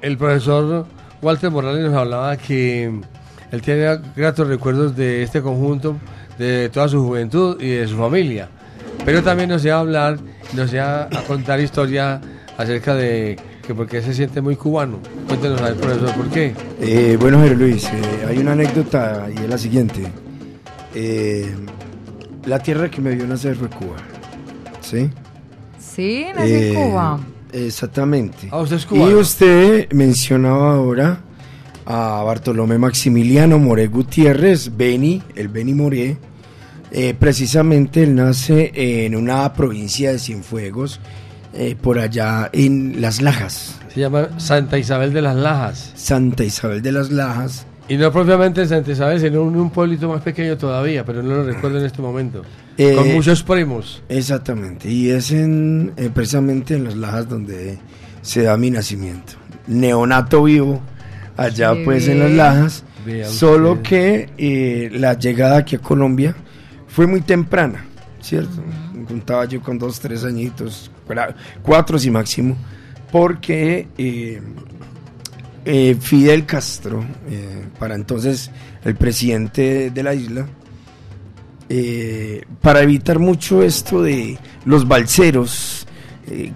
el profesor Walter Morales nos hablaba que él tiene gratos recuerdos de este conjunto, de toda su juventud y de su familia. Pero también nos iba a hablar, nos iba a contar historia acerca de que por qué se siente muy cubano. Cuéntenos a ver, profesor, ¿por qué? Eh, bueno, José Luis, eh, hay una anécdota y es la siguiente. Eh, la tierra que me vio nacer fue Cuba. ¿Sí? Sí, nací en Eh, Cuba. Exactamente. Ah, usted es y usted mencionaba ahora a Bartolomé Maximiliano Moré Gutiérrez, Beni, el Beni Moré. Eh, precisamente él nace en una provincia de Cienfuegos, eh, por allá en Las Lajas. Se llama Santa Isabel de las Lajas. Santa Isabel de las Lajas. Y no propiamente en Santa Isabel, sino en un pueblito más pequeño todavía, pero no lo recuerdo en este momento. Eh, con muchos primos. Exactamente, y es en, eh, precisamente en Las Lajas donde se da mi nacimiento. Neonato vivo, allá pues en Las. Lajas, solo que eh, la llegada aquí a Colombia fue muy temprana, ¿cierto? Contaba yo con dos, tres añitos, cuatro si máximo, porque eh, Fidel Castro, eh, para entonces el presidente de la isla, eh, para evitar mucho esto de los balseros,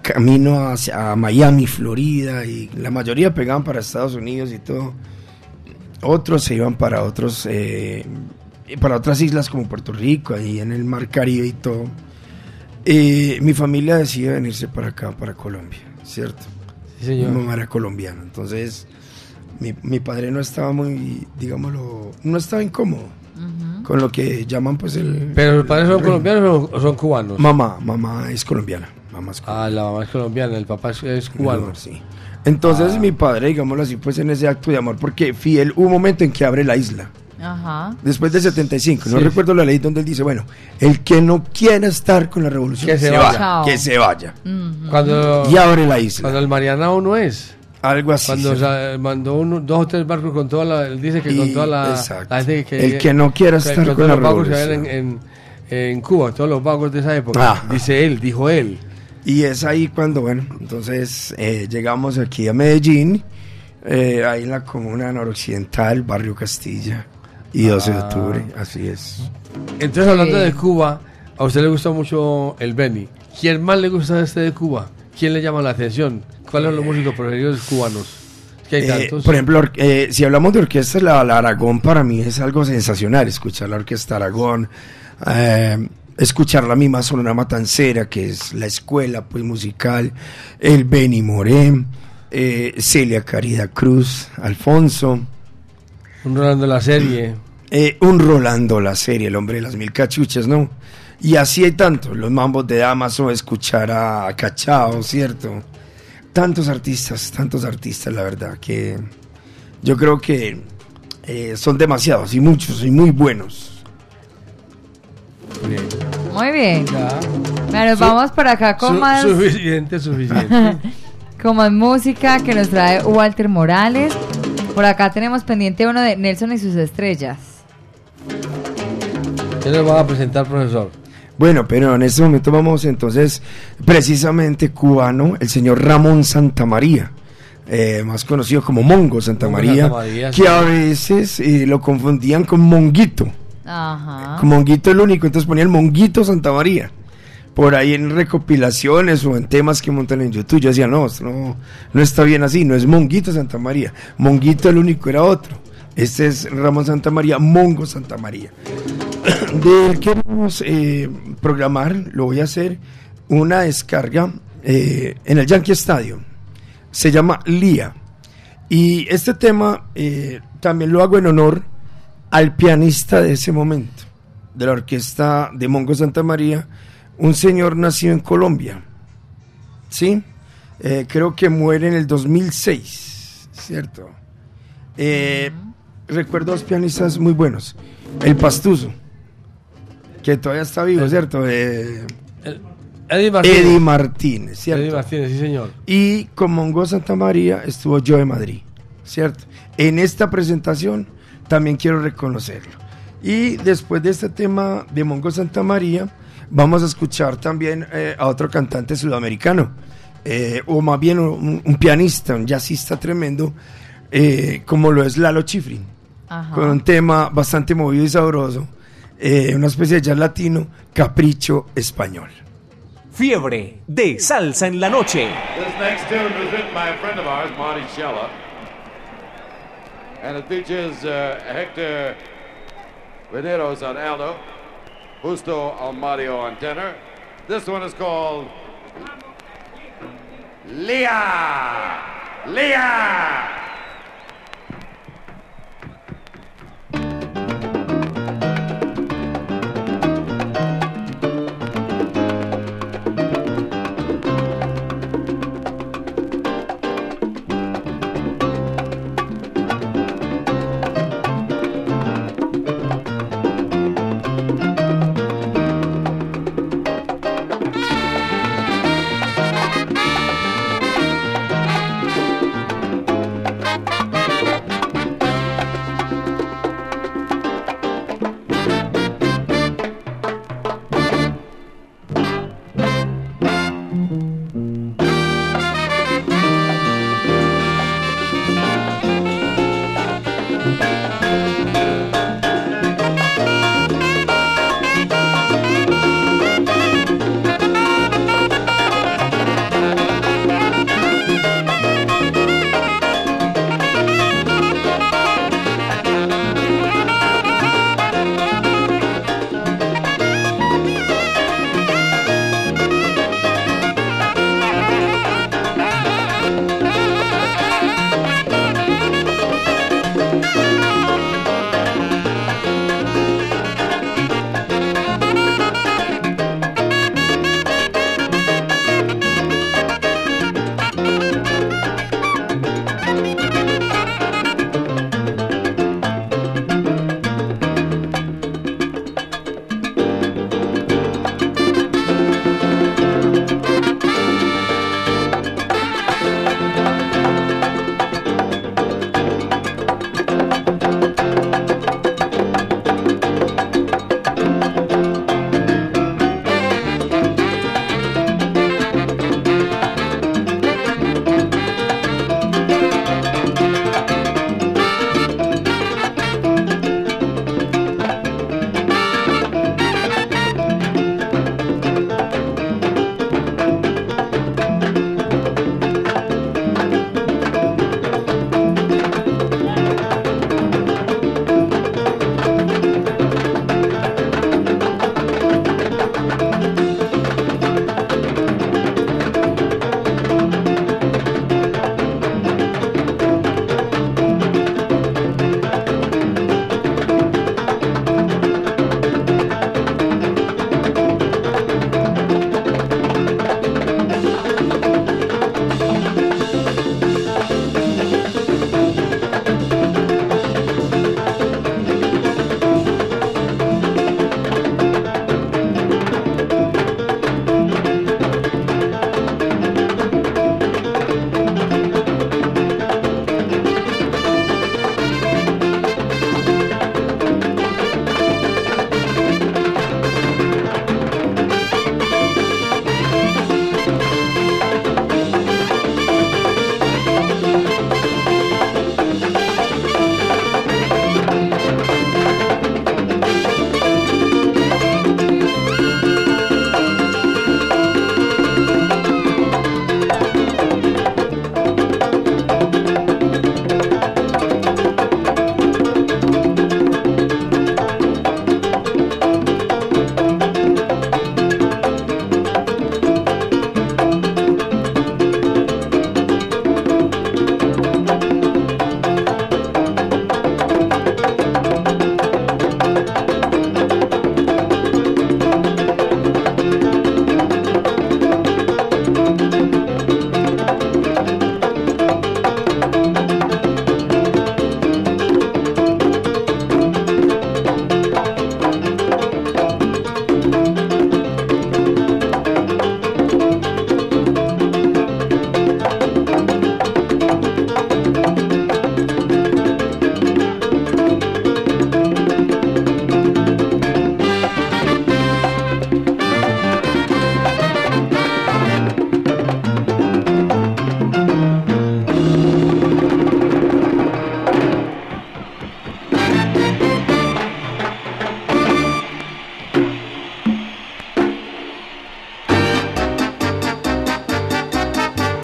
camino hacia Miami, Florida, y la mayoría pegaban para Estados Unidos y todo. Otros se iban para otros, para otras islas como Puerto Rico, ahí en el Mar Caribe y todo. Mi familia decidió venirse para acá, para Colombia, ¿cierto? Sí, señor. Mi mamá era colombiana, entonces mi, mi padre no estaba muy, digámoslo, no estaba incómodo con lo que llaman pues el... ¿Pero los padres son colombianos o son cubanos? Mamá, mamá es colombiana. Mamá es Ah, la mamá es colombiana, el papá es, es cubano. Sí. Entonces mi padre, digámoslo así, pues en ese acto de amor, porque Fidel hubo un momento en que abre la isla. Ajá. Después del 75, no Sí. recuerdo la ley donde él dice, bueno, el que no quiera estar con la revolución, Que se vaya. Chao. que se vaya. Cuando, Y abre la isla. cuando el Marianao no es. Algo así. Cuando sí. mandó uno- dos o tres barcos con toda la. Él dice que con toda la. exacto. la gente que, El que no quiera estar todos con la revolución. en, en, en Cuba, todos los vagos de esa época. Ajá. Dice él, dijo él. Y es ahí cuando, bueno, entonces eh, llegamos aquí a Medellín, eh, ahí en la comuna noroccidental, barrio Castilla, y 12 de Ah. octubre, así es. Entonces, hablando Sí. de Cuba, a usted le gusta mucho el Beni. ¿Quién más le gusta de este de Cuba? ¿Quién le llama la atención? ¿Cuáles son los músicos preferidos cubanos? Que hay Eh, tantos. por ejemplo, eh, si hablamos de orquesta, la, la Aragón para mí es algo sensacional, escuchar la orquesta Aragón, eh, escuchar la misma Sonora Matancera, que es la escuela pues musical, el Beni Moré, eh, Celia Caridad Cruz, Alfonso, Un Rolando la serie. eh, un Rolando la serie, el hombre de las mil cachuchas, ¿no? Y así hay tantos, los mambos de Damaso, escuchar a Cachao, ¿cierto? Tantos artistas, tantos artistas, la verdad, que yo creo que eh, son demasiados y muchos y muy buenos. Bien. Muy bien. Ya. Bueno, vamos por acá con Su- más, Suficiente, suficiente. con más música que nos trae Walter Morales. Por acá tenemos pendiente uno de Nelson y sus estrellas. ¿Qué nos va a presentar, profesor? Bueno, pero en este momento vamos entonces precisamente cubano, el señor Ramón Santamaría, eh, más conocido como Mongo Santamaría, Santamaría, que sí. a veces eh, lo confundían con Monguito. Ajá. Como Monguito el único, entonces ponía el Monguito Santa María. Por ahí en recopilaciones o en temas que montan en YouTube, yo decía, no, no, no está bien así, no es Monguito Santa María. Monguito el único era otro. Este es Ramón Santa María, Mongo Santa María. Del que vamos eh, programar, lo voy a hacer, una descarga eh, en el Yankee Stadium. Se llama Lía. Y este tema eh, también lo hago en honor al pianista de ese momento, de la orquesta de Mongo Santa María, un señor nacido en Colombia. ¿Sí? Eh, creo que muere en el 2006, ¿cierto? Eh, Recuerdo dos pianistas muy buenos. El Pastuso, que todavía está vivo, ¿cierto? Eh, Eddie Martínez. Eddie Martínez, ¿cierto? Eddie Martínez, sí, señor. Y con Mongo Santa María estuvo yo de Madrid, ¿cierto? En esta presentación también quiero reconocerlo. Y después de este tema de Mongo Santa María, vamos a escuchar también eh, a otro cantante sudamericano, eh, o más bien un, un pianista, un jazzista tremendo, eh, como lo es Lalo Chifrin, Ajá. con un tema bastante movido y sabroso, eh, una especie de jazz latino, capricho español. Fiebre de salsa en la noche. This next tune was written by a friend of ours, Marty Scheller. And it features uh, Hector Veneros on alto, Justo Almario on tenor. This one is called Leah! Leah!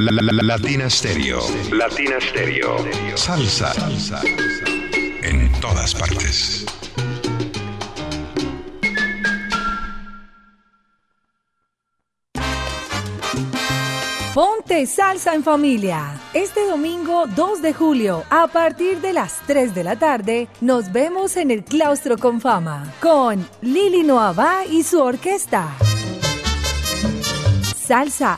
La, la, la, la- Latina Stereo. Latina Stereo. Salsa. Salsa. En todas partes. Ponte salsa en familia. Este domingo 2 de julio, a partir de las 3 de la tarde, nos vemos en el Claustro con Fama con Lili Noabá y su orquesta. Salsa,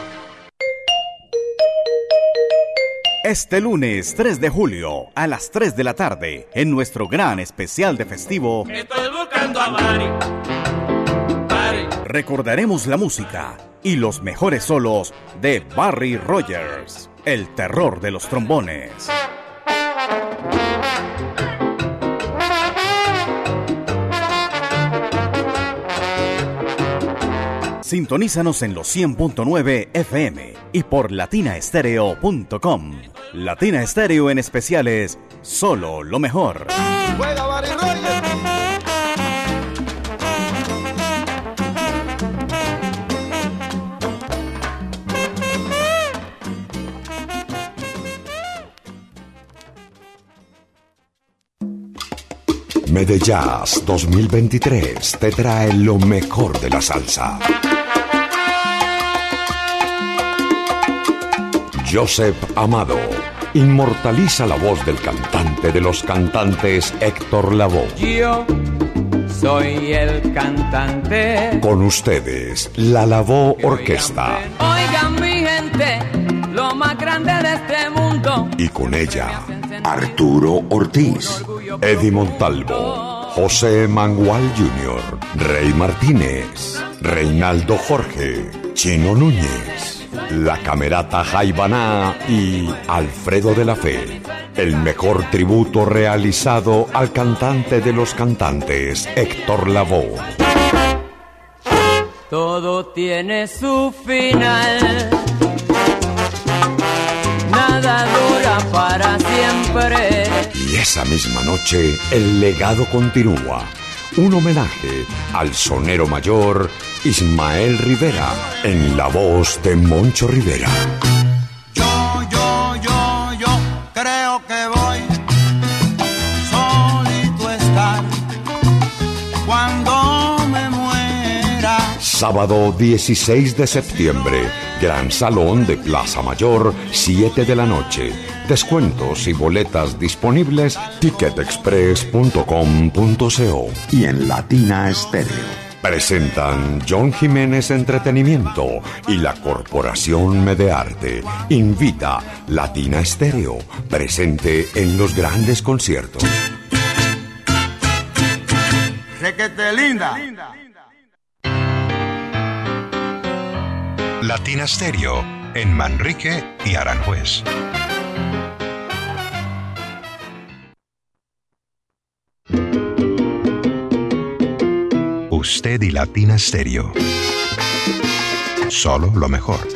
Este lunes 3 de julio a las 3 de la tarde, en nuestro gran especial de festivo, Estoy buscando a Mari. recordaremos la música y los mejores solos de Barry Rogers, el terror de los trombones. Sintonízanos en los 100.9 FM y por latinaestereo.com. Latina Estéreo en especiales, solo lo mejor. Medellas 2023 te trae lo mejor de la salsa. Joseph Amado inmortaliza la voz del cantante de los cantantes Héctor Lavoe. Yo soy el cantante. Con ustedes, la Lavoe Orquesta. Oigan mi gente, lo más grande de este mundo. Y con ella, Arturo Ortiz, Eddie Montalvo, José Mangual Jr., Rey Martínez, Reinaldo Jorge, Chino Núñez, la Camerata Jaibaná y Alfredo de la Fe. El mejor tributo realizado al cantante de los cantantes, Héctor Lavoe. Todo tiene su final. Nada dura para siempre. Y esa misma noche, el legado continúa. Un homenaje al sonero mayor Ismael Rivera en la voz de Moncho Rivera. Yo, yo, yo, yo creo que voy solito a estar cuando me muera. Sábado 16 de septiembre, Gran Salón de Plaza Mayor, 7 de la noche. Descuentos y boletas disponibles ticketexpress.com.co y en Latina Estéreo. Presentan John Jiménez Entretenimiento y la Corporación Medearte. Invita Latina Estéreo, presente en los grandes conciertos. Requete linda. Latina Stereo en Manrique y Aranjuez. Usted y Latina Stereo. Solo lo mejor.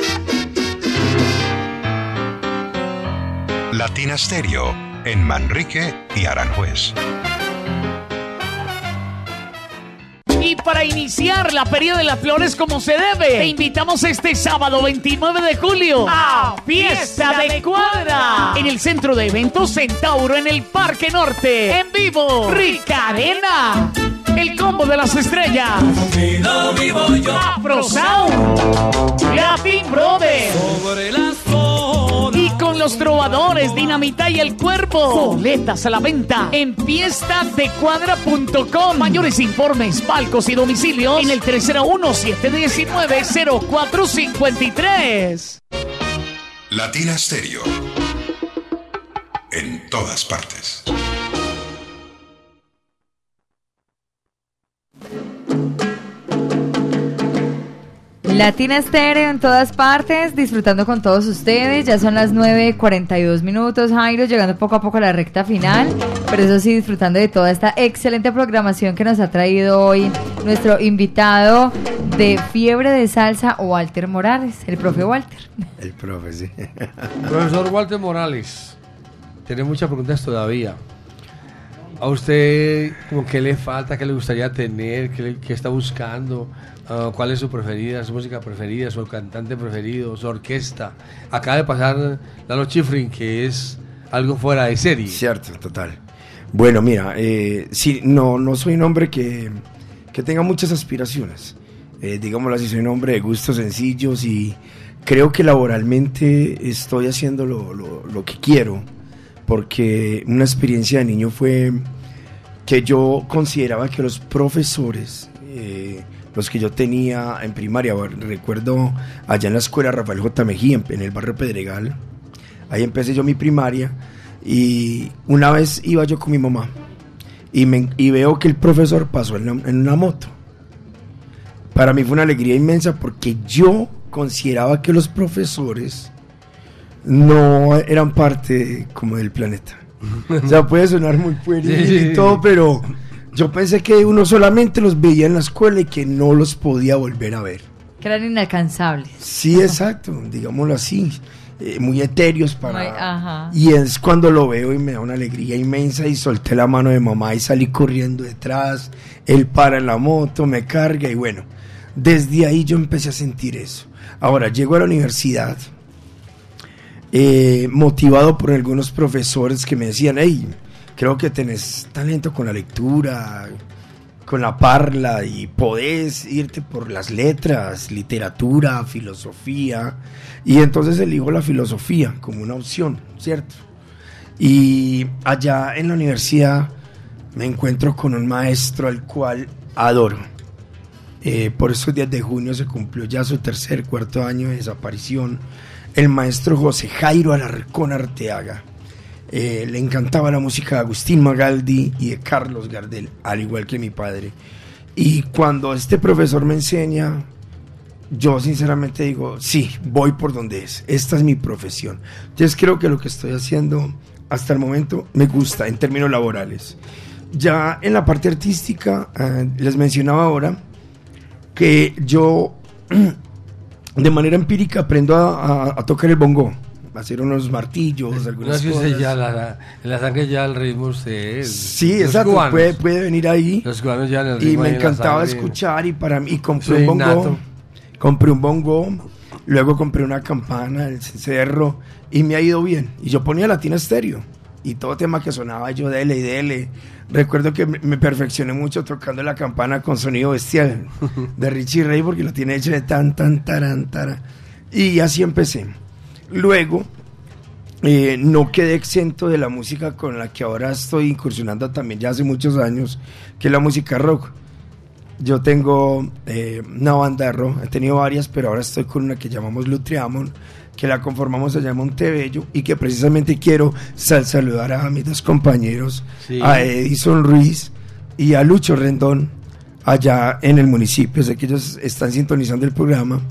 Latina Stereo en Manrique y Aranjuez. Y para iniciar la Feria de las Flores como se debe, te invitamos este sábado 29 de julio a Fiesta de Cuadra en el centro de eventos Centauro en el Parque Norte. En vivo, Ricarena. El combo de las estrellas. vivo yo. Afro Sound. Latin Brothers. Sobre las Y con los trovadores Dinamita y el cuerpo. Boletas a la venta en fiestadecuadra.com. Mayores informes, palcos y domicilios en el 301-719-0453. Latina Stereo. En todas partes. Latina Estéreo en todas partes, disfrutando con todos ustedes. Ya son las 9.42 minutos, Jairo, llegando poco a poco a la recta final. Pero eso sí, disfrutando de toda esta excelente programación que nos ha traído hoy nuestro invitado de Fiebre de Salsa, Walter Morales, el profe Walter. El profe, sí. Profesor Walter Morales, tiene muchas preguntas todavía. ¿A usted como qué le falta, qué le gustaría tener, qué, le- qué está buscando? Ah, ¿Cuál es su preferida, su música preferida, su cantante preferido, su orquesta? Acaba de pasar Lalo Schifrin, que es algo fuera de serie. Cierto, total. Bueno, mira, eh, sí, no, no soy un hombre que, que tenga muchas aspiraciones. Eh, digámoslo así, soy un hombre de gustos sencillos y creo que laboralmente estoy haciendo lo que quiero, porque una experiencia de niño fue que yo consideraba que los profesores, eh, los que yo tenía en primaria, recuerdo allá en la escuela Rafael J. Mejía, en- el barrio Pedregal, ahí empecé yo mi primaria y una vez iba yo con mi mamá y, me- y veo que el profesor pasó en una, en una moto. Para mí fue una alegría inmensa porque yo consideraba que los profesores no eran parte como del planeta. O sea, puede sonar muy pueril Sí, sí, y todo, pero yo pensé que uno solamente los veía en la escuela y que no los podía volver a ver. Que eran inalcanzables. Sí, exacto, digámoslo así. eh, muy etéreos para... Muy- ajá. Y es cuando lo veo y me da una alegría inmensa y solté la mano de mamá y salí corriendo detrás. Él para en la moto, me carga y bueno, desde ahí yo empecé a sentir eso. Ahora, llego a la universidad eh, motivado por algunos profesores que me decían, hey, creo que tenés talento con la lectura, con la parla y podés irte por las letras, literatura, filosofía. Y entonces elijo la filosofía como una opción, ¿cierto? Y allá en la universidad me encuentro con un maestro al cual adoro. Eh, por esos días de junio se cumplió ya su tercer, cuarto año de desaparición. El maestro José Jairo Alarcón Arteaga. Eh, le encantaba la música de Agustín Magaldi y de Carlos Gardel, al igual que mi padre. Y cuando este profesor me enseña, yo sinceramente digo, sí, voy por donde es. Esta es mi profesión. Entonces creo que lo que estoy haciendo hasta el momento me gusta en términos laborales. Ya en la parte artística, eh, les mencionaba ahora que yo de manera empírica aprendo a, tocar el bongo, hacer unos martillos, No algunas que cosas. ya la, la- sangre ya el ritmo es. Sí, exacto, cubanos. puede, puede venir ahí. Los cubanos ya el Y ritmo me en la encantaba escuchar y para mí y compré Soy un bongo. nato. Compré un bongo, luego compré una campana, el cerro y me ha ido bien. Y yo ponía Latina Estéreo y todo tema que sonaba yo dele y dele. Recuerdo que me me perfeccioné mucho tocando la campana con sonido bestial de Richie Ray porque lo tiene hecho de tan tan taran tara. Y así empecé. Luego eh, no quedé exento de la música con la que ahora estoy incursionando también ya hace muchos años, que es la música rock. Yo tengo eh, una banda de rock, he tenido varias, pero ahora estoy con una que llamamos Lutriamon, que la conformamos allá en Montebello y que precisamente quiero sal- saludar a mis dos compañeros, Sí. a Edison Ruiz y a Lucho Rendón, allá en el municipio. Sé que ellos están sintonizando el programa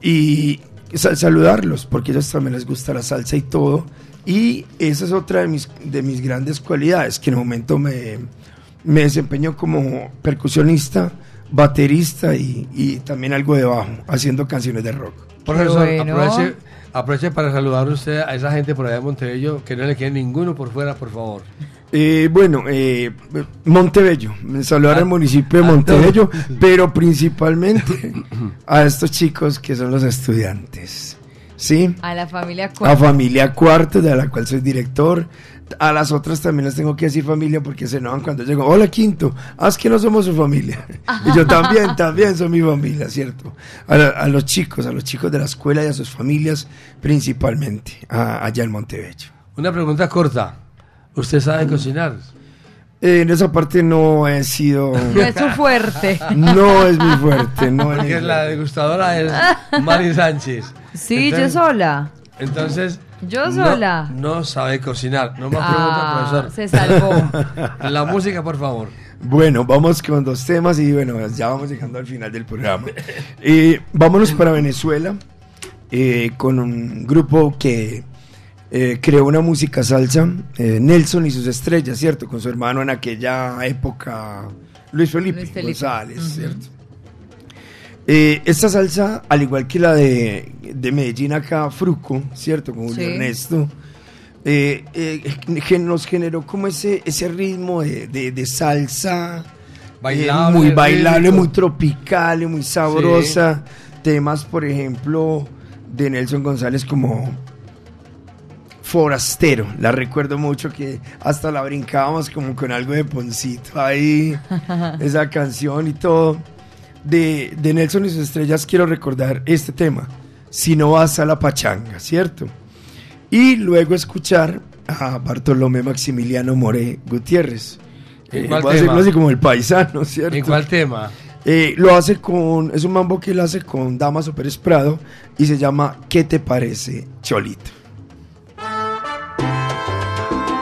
y saludarlos porque a ellos también les gusta la salsa y todo. Y esa es otra de mis, de mis grandes cualidades que en el momento me, me desempeño como percusionista baterista y, y también algo de bajo haciendo canciones de rock. Profesor, aproveche, aproveche para saludar usted a esa gente por allá de Montevideo, que no le quede ninguno por fuera, por favor. Eh, bueno, eh, Montebello, me saludar Ah, al municipio de a Montebello, pero principalmente a estos chicos que son los estudiantes, ¿sí? A la familia A Cuarto. familia Cuarto, de la cual soy director. A las otras también les tengo que decir familia porque se enojan cuando llego. Hola Quinto, ah, es que no somos su familia. Y yo también, también soy mi familia, ¿cierto? A, la- a los chicos, a los chicos de la escuela y a sus familias principalmente, a- allá en Montebello. Una pregunta corta. ¿Usted sabe cocinar? Eh, en esa parte no he sido... No es su fuerte. No es mi fuerte, no es mi Porque la degustadora es Mari Sánchez. Sí, yo sola. Entonces. Yo sola. No, sabe cocinar. No más Ah, preguntas, profesor. se salvó. La música, por favor. Bueno, vamos con dos temas y bueno, ya vamos llegando al final del programa. Eh, vámonos para Venezuela eh, con un grupo que eh, creó una música salsa, eh, Nelson y sus estrellas, ¿cierto? Con su hermano en aquella época, Luis Felipe, Luis Felipe. González. ¿cierto? Eh, esta salsa, al igual que la de, de Medellín acá, Fruco, ¿cierto? Con Julio Sí. Ernesto, eh, eh, gen- nos generó como ese, ese ritmo de, de- de salsa Bailable, eh, muy bailable, muy tropical, y muy sabrosa. Temas, por ejemplo, de Nelson González como Forastero. La recuerdo mucho que hasta la brincábamos como con algo de poncito ahí, esa canción y todo. De, de Nelson y sus estrellas quiero recordar este tema, Si no vas a la pachanga, ¿cierto? Y luego escuchar a Bartolomé Maximiliano More Gutiérrez. ¿En Eh, cuál voy a decirlo tema? así como el paisano, ¿cierto? ¿En cuál tema? Eh, lo hace con, es un mambo que él hace con Damaso Pérez Prado y se llama ¿Qué te parece, Cholito?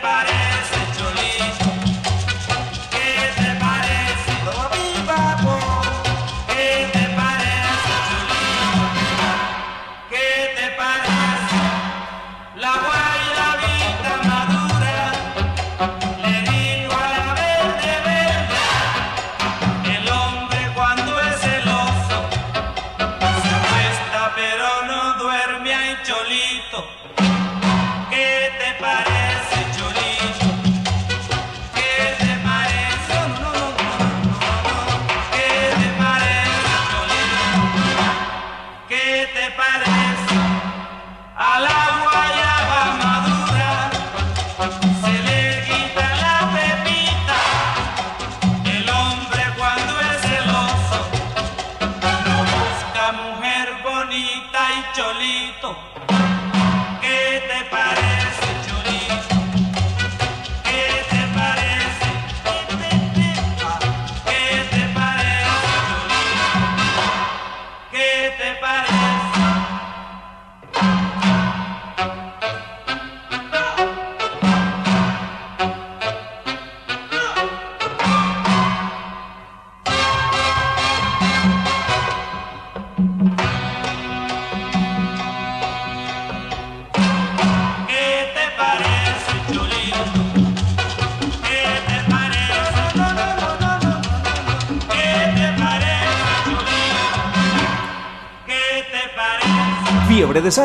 ¿Qué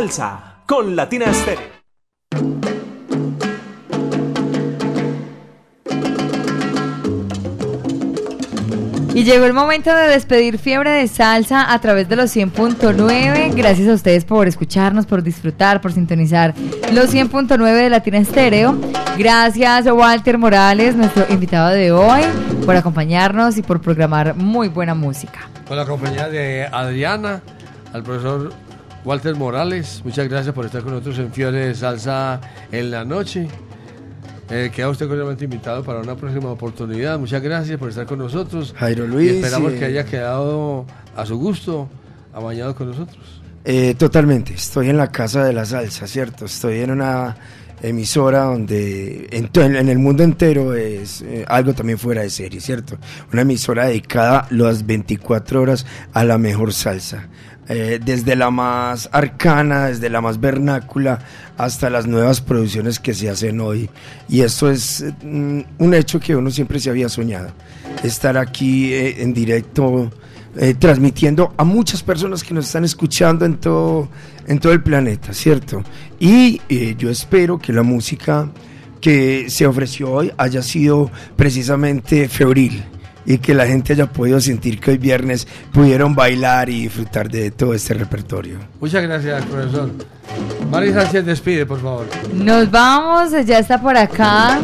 salsa con Latina Estéreo. Y llegó el momento de despedir Fiebre de Salsa a través de los 100.9. Gracias a ustedes por escucharnos, por disfrutar, por sintonizar los 100.9 de Latina Estéreo. Gracias a Walter Morales, nuestro invitado de hoy, por acompañarnos y por programar muy buena música. Con la compañía de Adriana, al profesor Walter Morales. Muchas gracias por estar con nosotros en Fiebre de Salsa en la noche. Eh, queda usted cordialmente invitado para una próxima oportunidad. Muchas gracias por estar con nosotros. Jairo Luis, Y esperamos eh, que haya quedado a su gusto, amañado con nosotros. Eh, totalmente, estoy en la casa de la salsa, ¿cierto? Estoy en una emisora donde en, en el mundo entero es eh, algo también fuera de serie, ¿cierto? Una emisora dedicada las 24 horas a la mejor salsa. Eh, desde la más arcana, desde la más vernácula, hasta las nuevas producciones que se hacen hoy. Y esto es mm, un hecho que uno siempre se había soñado. Estar aquí eh, en directo eh, transmitiendo a muchas personas que nos están escuchando en todo, en todo el planeta, ¿cierto? Y eh, yo espero que la música que se ofreció hoy haya sido precisamente febril y que la gente haya podido sentir que hoy viernes pudieron bailar y disfrutar de todo este repertorio. Muchas gracias, profesor. Mari Sánchez, despide, por favor. Nos vamos, ya está por acá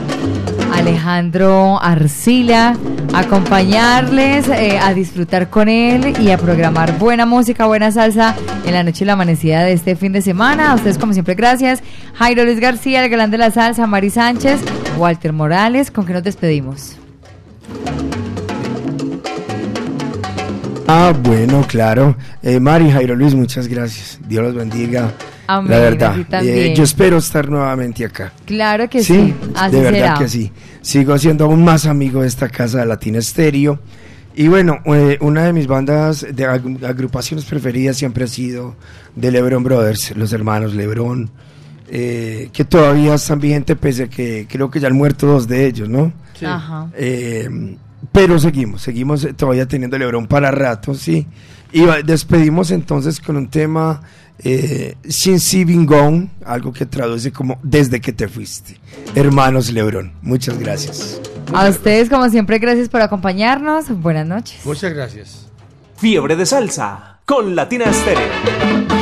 Alejandro Arcila, a acompañarles, eh, a disfrutar con él y a programar buena música, buena salsa en la noche y la amanecida de este fin de semana. A ustedes, como siempre, gracias. Jairo Luis García, el galán de la salsa, Mari Sánchez, Walter Morales, ¿con qué nos despedimos? Ah, bueno, claro. Eh, Mari, Jairo Luis, muchas gracias. Dios los bendiga. Amén, la verdad. Eh, yo espero estar nuevamente acá. Claro que sí, así de verdad será. que sí. Sigo siendo aún más amigo de esta casa de Latina Estéreo. Y bueno, eh, una de mis bandas de ag- agrupaciones preferidas siempre ha sido de Lebron Brothers, los hermanos Lebron, eh, que todavía están vigentes pese a que creo que ya han muerto dos de ellos, ¿no? Ajá. Pero seguimos, seguimos eh, todavía teniendo Lebron para rato, sí. Y despedimos entonces con un tema eh, Since Gone, algo que traduce como Desde que te fuiste. Hermanos Lebron, muchas gracias. A ustedes, como siempre, gracias por acompañarnos. Buenas noches. Muchas gracias. Fiebre de salsa con Latina Estéreo.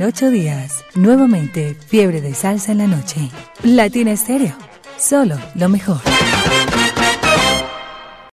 En ocho días, nuevamente fiebre de salsa en la noche. Latina Estéreo, solo lo mejor.